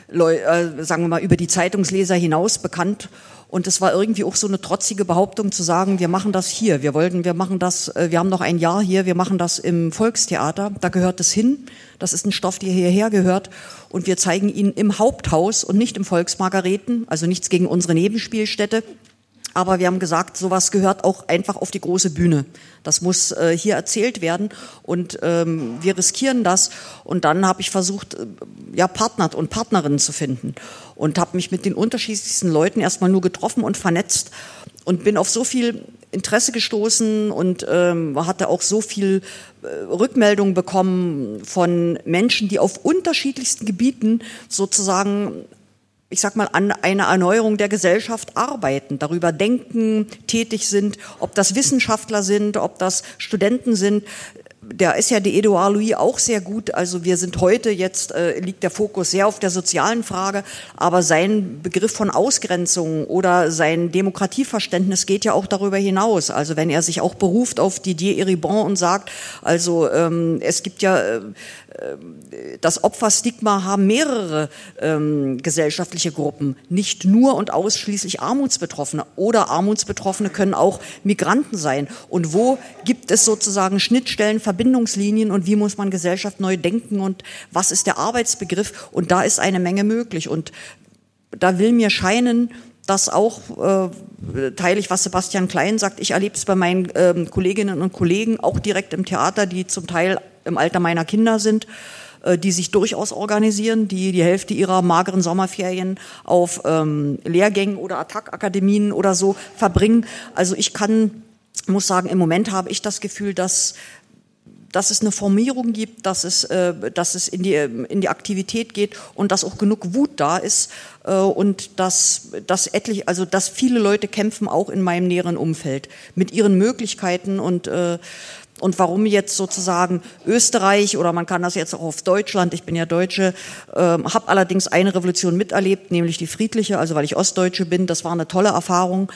B: äh, sagen wir mal, über die Zeitungsleser hinaus bekannt. Und es war irgendwie auch so eine trotzige Behauptung zu sagen, wir machen das hier, wir wollten, wir machen das, äh, wir haben noch ein Jahr hier, wir machen das im Volkstheater, da gehört es hin. Das ist ein Stoff, der hierher gehört. Und wir zeigen ihn im Haupthaus und nicht im Volksmargareten, also nichts gegen unsere Nebenspielstätte. Aber wir haben gesagt, sowas gehört auch einfach auf die große Bühne. Das muss äh, hier erzählt werden und ähm, wir riskieren das. Und dann habe ich versucht, äh, ja Partner und Partnerinnen zu finden und habe mich mit den unterschiedlichsten Leuten erstmal nur getroffen und vernetzt und bin auf so viel Interesse gestoßen und ähm, hatte auch so viel äh, Rückmeldungen bekommen von Menschen, die auf unterschiedlichsten Gebieten sozusagen ich sag mal, an einer Erneuerung der Gesellschaft arbeiten, darüber denken, tätig sind, ob das Wissenschaftler sind, ob das Studenten sind da ist ja die Edouard Louis auch sehr gut. Also wir sind heute jetzt, äh, liegt der Fokus sehr auf der sozialen Frage, aber sein Begriff von Ausgrenzung oder sein Demokratieverständnis geht ja auch darüber hinaus. Also wenn er sich auch beruft auf Didier Eribon und sagt, also ähm, es gibt ja äh, das Opferstigma haben mehrere ähm, gesellschaftliche Gruppen, nicht nur und ausschließlich Armutsbetroffene. Oder Armutsbetroffene können auch Migranten sein. Und wo gibt es sozusagen Schnittstellen, Verbindungslinien und wie muss man Gesellschaft neu denken und was ist der Arbeitsbegriff? Und da ist eine Menge möglich. Und da will mir scheinen, dass auch, äh, teile ich, was Sebastian Klein sagt, ich erlebe es bei meinen ähm, Kolleginnen und Kollegen, auch direkt im Theater, die zum Teil im Alter meiner Kinder sind, äh, die sich durchaus organisieren, die die Hälfte ihrer mageren Sommerferien auf ähm, Lehrgängen oder Attackakademien oder so verbringen. Also ich kann, muss sagen, im Moment habe ich das Gefühl, dass dass es eine Formierung gibt, dass es, äh, dass es in, die, in die Aktivität geht und dass auch genug Wut da ist äh, und dass, dass etlich, also dass viele Leute kämpfen, auch in meinem näheren Umfeld, mit ihren Möglichkeiten und äh, und warum jetzt sozusagen Österreich oder man kann das jetzt auch auf Deutschland, ich bin ja Deutsche, äh, habe allerdings eine Revolution miterlebt, nämlich die friedliche, also weil ich Ostdeutsche bin, das war eine tolle Erfahrung,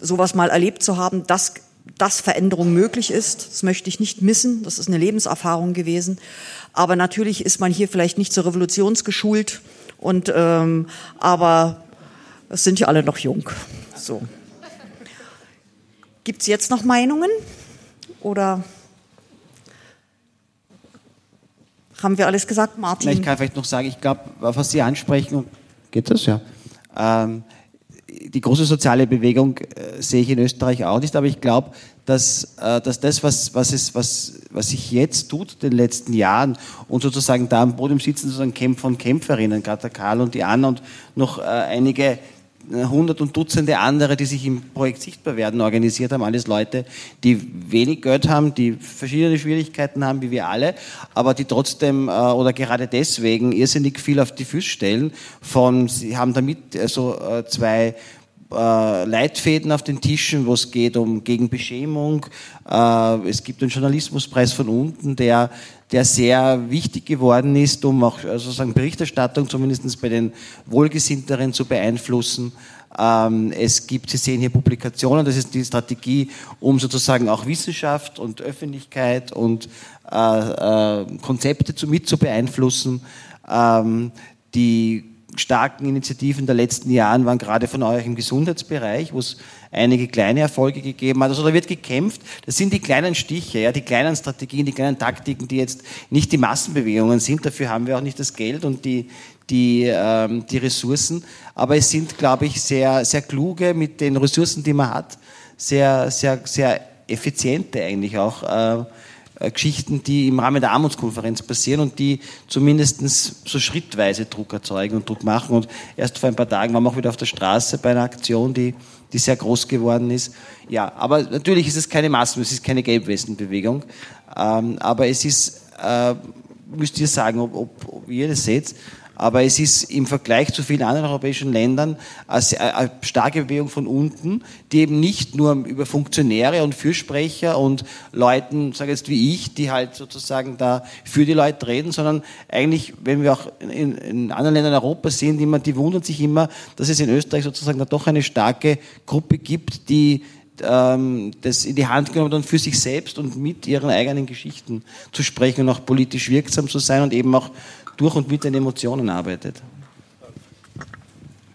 B: sowas mal erlebt zu haben, dass, dass Veränderung möglich ist. Das möchte ich nicht missen, das ist eine Lebenserfahrung gewesen. Aber natürlich ist man hier vielleicht nicht zur Revolution geschult, und, ähm, aber es sind ja alle noch jung. So. Gibt es jetzt noch Meinungen? Oder haben wir alles gesagt, Martin?
F: ich kann vielleicht noch sagen, ich glaube, was Sie ansprechen, geht das ja? Ähm, die große soziale Bewegung äh, sehe ich in Österreich auch nicht, aber ich glaube, dass, äh, dass das, was, was, ist, was, was sich jetzt tut in den letzten Jahren und sozusagen da am Podium sitzen sozusagen Kämpfer und Kämpferinnen, gerade der Karl und die Anna und noch äh, einige hundert und Dutzende andere, die sich im Projekt Sichtbar werden organisiert haben. Alles Leute, die wenig Geld haben, die verschiedene Schwierigkeiten haben, wie wir alle, aber die trotzdem äh, oder gerade deswegen irrsinnig viel auf die Füße stellen. Von, sie haben damit also äh, zwei äh, Leitfäden auf den Tischen, wo es geht um gegen Beschämung. Äh, es gibt einen Journalismuspreis von unten, der, der sehr wichtig geworden ist, um auch äh, sozusagen Berichterstattung zumindest bei den Wohlgesinnteren zu beeinflussen. Ähm, es gibt, Sie sehen hier Publikationen, das ist die Strategie, um sozusagen auch Wissenschaft und Öffentlichkeit und äh, äh, Konzepte zu, mit zu beeinflussen. Ähm, die starken Initiativen der letzten Jahren waren gerade von euch im Gesundheitsbereich, wo es einige kleine Erfolge gegeben hat. Also da wird gekämpft. Das sind die kleinen Stiche, ja, die kleinen Strategien, die kleinen Taktiken, die jetzt nicht die Massenbewegungen sind. Dafür haben wir auch nicht das Geld und die, die, ähm, die Ressourcen. Aber es sind, glaube ich, sehr, sehr kluge mit den Ressourcen, die man hat, sehr, sehr, sehr effiziente eigentlich auch. Äh, Geschichten, die im Rahmen der Armutskonferenz passieren und die zumindest so schrittweise Druck erzeugen und Druck machen. Und erst vor ein paar Tagen waren wir auch wieder auf der Straße bei einer Aktion, die, die sehr groß geworden ist. Ja, aber natürlich ist es keine Massen, es ist keine Gelbwestenbewegung. Ähm, aber es ist, äh, müsst ihr sagen, ob, ob, ob ihr das seht, aber es ist im Vergleich zu vielen anderen europäischen Ländern eine starke Bewegung von unten, die eben nicht nur über Funktionäre und Fürsprecher und Leuten, sage jetzt wie ich, die halt sozusagen da für die Leute reden, sondern eigentlich, wenn wir auch in, in anderen Ländern Europas sehen, die, man, die wundern sich immer, dass es in Österreich sozusagen da doch eine starke Gruppe gibt, die ähm, das in die Hand genommen und für sich selbst und mit ihren eigenen Geschichten zu sprechen und auch politisch wirksam zu sein und eben auch durch und mit den Emotionen arbeitet.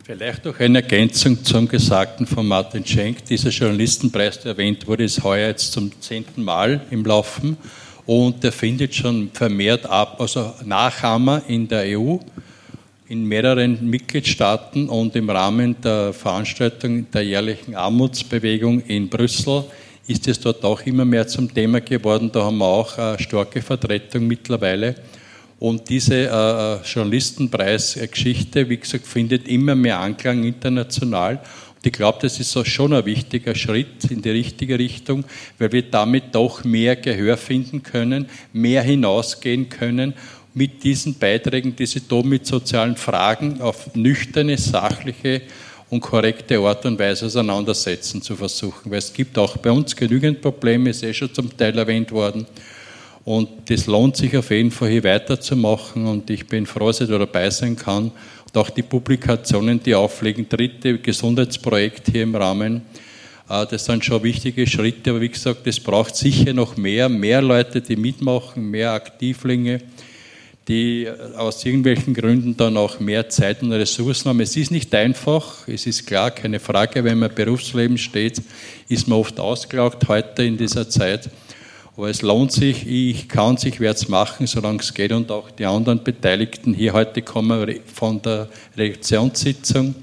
D: Vielleicht auch eine Ergänzung zum Gesagten von Martin Schenk. Dieser Journalistenpreis, der erwähnt wurde, ist heuer jetzt zum zehnten Mal im Laufen und der findet schon vermehrt ab, also Nachahmer in der EU, in mehreren Mitgliedstaaten und im Rahmen der Veranstaltung der jährlichen Armutsbewegung in Brüssel ist es dort auch immer mehr zum Thema geworden. Da haben wir auch eine starke Vertretung mittlerweile. Und diese äh, Journalistenpreisgeschichte, wie gesagt, findet immer mehr Anklang international. Und ich glaube, das ist auch schon ein wichtiger Schritt in die richtige Richtung, weil wir damit doch mehr Gehör finden können, mehr hinausgehen können mit diesen Beiträgen, die sich da mit sozialen Fragen auf nüchterne, sachliche und korrekte Art und Weise auseinandersetzen zu versuchen. Weil es gibt auch bei uns genügend Probleme, ist eh schon zum Teil erwähnt worden. Und das lohnt sich auf jeden Fall hier weiterzumachen und ich bin froh, dass ich da dabei sein kann. Und auch die Publikationen, die auflegen, dritte Gesundheitsprojekt hier im Rahmen, äh, das sind schon wichtige Schritte, aber wie gesagt, es braucht sicher noch mehr, mehr Leute, die mitmachen, mehr Aktivlinge, die aus irgendwelchen Gründen dann auch mehr Zeit und Ressourcen haben. Es ist nicht einfach, es ist klar, keine Frage, wenn man im Berufsleben steht, ist man oft ausgelaugt heute in dieser Zeit. Aber es lohnt sich, ich kann es, ich werde es machen, solange es geht. Und auch die anderen Beteiligten hier heute kommen von der Redaktionssitzung.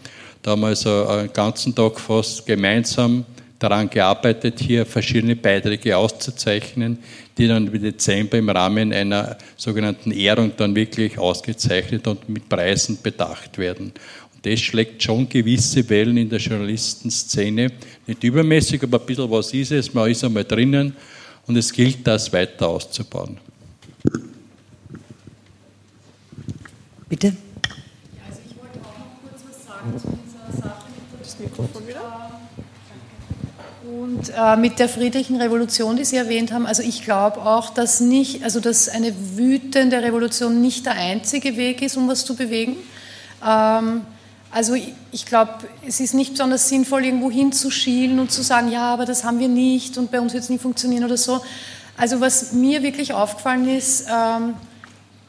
D: Da haben wir also einen ganzen Tag fast gemeinsam daran gearbeitet, hier verschiedene Beiträge auszuzeichnen, die dann im Dezember im Rahmen einer sogenannten Ehrung dann wirklich ausgezeichnet und mit Preisen bedacht werden. Und das schlägt schon gewisse Wellen in der Journalistenszene. Nicht übermäßig, aber ein bisschen was ist es, man ist einmal drinnen und es gilt, das weiter auszubauen.
B: Bitte.
H: Also ich wollte auch noch kurz was sagen zu dieser Sache mit das Mikrofon wieder. Und äh, mit der friedlichen Revolution, die Sie erwähnt haben, also ich glaube auch, dass nicht, also dass eine wütende Revolution nicht der einzige Weg ist, um was zu bewegen. Ähm, also ich glaube, es ist nicht besonders sinnvoll, irgendwo hinzuschielen und zu sagen, ja, aber das haben wir nicht und bei uns wird es nie funktionieren oder so. Also was mir wirklich aufgefallen ist, ähm,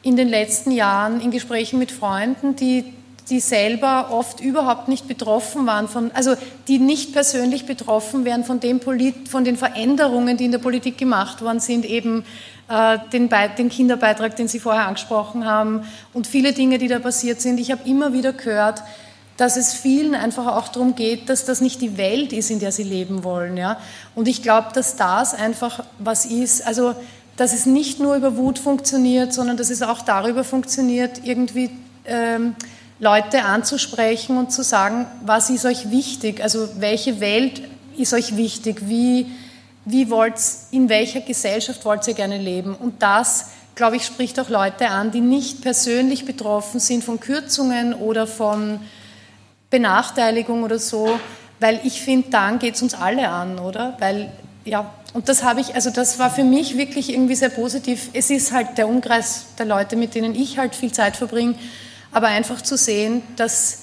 H: in den letzten Jahren in Gesprächen mit Freunden, die, die selber oft überhaupt nicht betroffen waren, von, also die nicht persönlich betroffen wären von, dem Polit, von den Veränderungen, die in der Politik gemacht worden sind, eben äh, den, den Kinderbeitrag, den Sie vorher angesprochen haben und viele Dinge, die da passiert sind. Ich habe immer wieder gehört, dass es vielen einfach auch darum geht, dass das nicht die Welt ist, in der sie leben wollen. Ja? Und ich glaube, dass das einfach was ist, also dass es nicht nur über Wut funktioniert, sondern dass es auch darüber funktioniert, irgendwie ähm, Leute anzusprechen und zu sagen, was ist euch wichtig? Also welche Welt ist euch wichtig? Wie, wie wollt, in welcher Gesellschaft wollt ihr gerne leben? Und das, glaube ich, spricht auch Leute an, die nicht persönlich betroffen sind von Kürzungen oder von Benachteiligung oder so, weil ich finde, dann geht es uns alle an, oder? Weil, ja, und das habe ich, also das war für mich wirklich irgendwie sehr positiv. Es ist halt der Umkreis der Leute, mit denen ich halt viel Zeit verbringe, aber einfach zu sehen, dass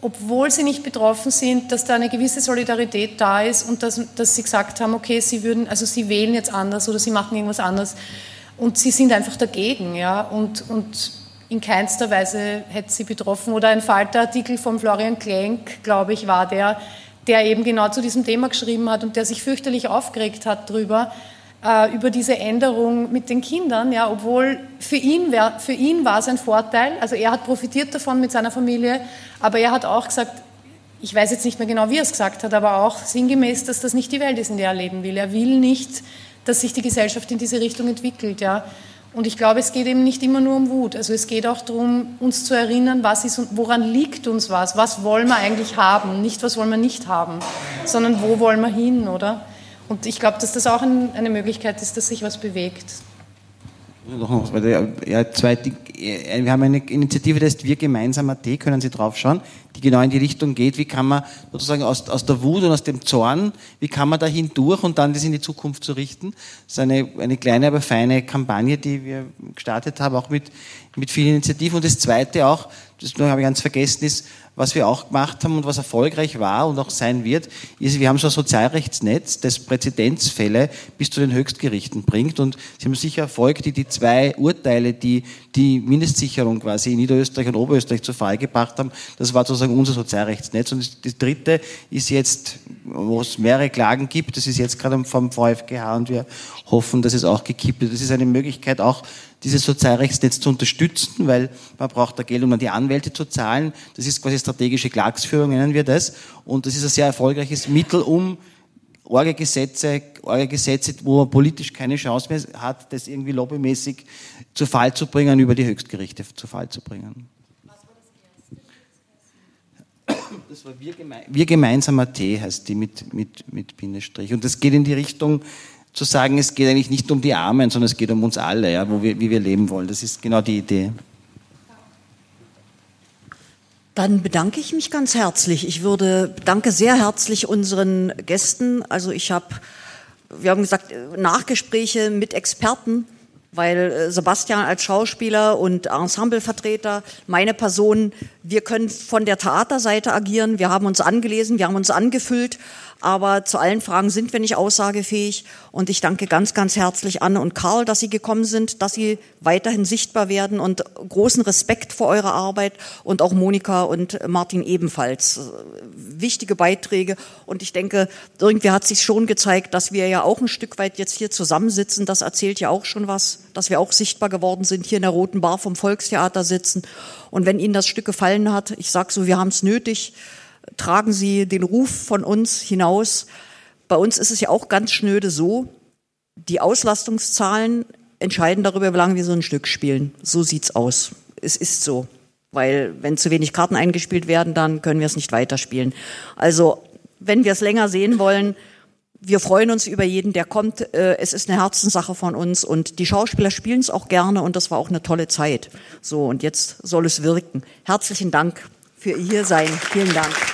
H: obwohl sie nicht betroffen sind, dass da eine gewisse Solidarität da ist und dass, dass sie gesagt haben, okay, sie würden, also sie wählen jetzt anders oder sie machen irgendwas anders und sie sind einfach dagegen, ja, und, und in keinster Weise hätte sie betroffen. Oder ein Falterartikel von Florian Klenk, glaube ich, war der, der eben genau zu diesem Thema geschrieben hat und der sich fürchterlich aufgeregt hat darüber, äh, über diese Änderung mit den Kindern, ja, obwohl für ihn, wär, für ihn war es ein Vorteil, also er hat profitiert davon mit seiner Familie, aber er hat auch gesagt, ich weiß jetzt nicht mehr genau, wie er es gesagt hat, aber auch sinngemäß, dass das nicht die Welt ist, in der er leben will. Er will nicht, dass sich die Gesellschaft in diese Richtung entwickelt, ja. Und ich glaube, es geht eben nicht immer nur um Wut. Also es geht auch darum, uns zu erinnern, was ist und woran liegt uns was? Was wollen wir eigentlich haben? Nicht, was wollen wir nicht haben, sondern wo wollen wir hin, oder? Und ich glaube, dass das auch eine Möglichkeit ist, dass sich was bewegt.
F: Ja, zweite, wir haben eine Initiative, die heißt Wir gemeinsam AT, können Sie draufschauen, die genau in die Richtung geht, wie kann man sozusagen aus, aus der Wut und aus dem Zorn, wie kann man da hindurch und dann das in die Zukunft zu richten. Das ist eine, eine kleine, aber feine Kampagne, die wir gestartet haben, auch mit, mit vielen Initiativen. Und das Zweite auch, das habe ich ganz vergessen, ist, was wir auch gemacht haben und was erfolgreich war und auch sein wird, ist, wir haben so ein Sozialrechtsnetz, das Präzedenzfälle bis zu den Höchstgerichten bringt. Und Sie haben sicher Erfolg, die die zwei Urteile, die die Mindestsicherung quasi in Niederösterreich und Oberösterreich zur Fall gebracht haben, das war sozusagen unser Sozialrechtsnetz. Und das dritte ist jetzt, wo es mehrere Klagen gibt, das ist jetzt gerade vom VfGH und wir hoffen, dass es auch gekippt wird. Das ist eine Möglichkeit auch, dieses Sozialrechtsnetz zu unterstützen, weil man braucht da Geld, um an die Anwälte zu zahlen. Das ist quasi strategische Klagsführung, nennen wir das. Und das ist ein sehr erfolgreiches Mittel, um Orgegesetze, Orgegesetze, wo man politisch keine Chance mehr hat, das irgendwie lobbymäßig zu Fall zu bringen, über die Höchstgerichte zu Fall zu bringen. Das war wir, gemein, wir gemeinsam AT, heißt die mit, mit, mit Bindestrich. Und das geht in die Richtung, zu sagen, es geht eigentlich nicht um die Armen, sondern es geht um uns alle, ja, wo wir, wie wir leben wollen. Das ist genau die Idee.
B: Dann bedanke ich mich ganz herzlich. Ich würde danke sehr herzlich unseren Gästen. Also ich habe, wir haben gesagt, Nachgespräche mit Experten, weil äh, Sebastian als Schauspieler und Ensemblevertreter, meine Person, wir können von der Theaterseite agieren. Wir haben uns angelesen, wir haben uns angefüllt aber zu allen Fragen sind wir nicht aussagefähig. Und ich danke ganz, ganz herzlich Anne und Karl, dass Sie gekommen sind, dass Sie weiterhin sichtbar werden und großen Respekt vor eurer Arbeit und auch Monika und Martin ebenfalls. Wichtige Beiträge und ich denke, irgendwie hat sich schon gezeigt, dass wir ja auch ein Stück weit jetzt hier zusammensitzen. Das erzählt ja auch schon was, dass wir auch sichtbar geworden sind, hier in der Roten Bar vom Volkstheater sitzen. Und wenn Ihnen das Stück gefallen hat, ich sage so, wir haben es nötig, tragen sie den Ruf von uns hinaus. Bei uns ist es ja auch ganz schnöde so, die Auslastungszahlen entscheiden darüber, wie lange wir so ein Stück spielen. So sieht's aus. Es ist so. Weil wenn zu wenig Karten eingespielt werden, dann können wir es nicht weiterspielen. Also, wenn wir es länger sehen wollen, wir freuen uns über jeden, der kommt. Äh, es ist eine Herzenssache von uns und die Schauspieler spielen es auch gerne und das war auch eine tolle Zeit. So, und jetzt soll es wirken. Herzlichen Dank für Ihr Sein. Vielen Dank.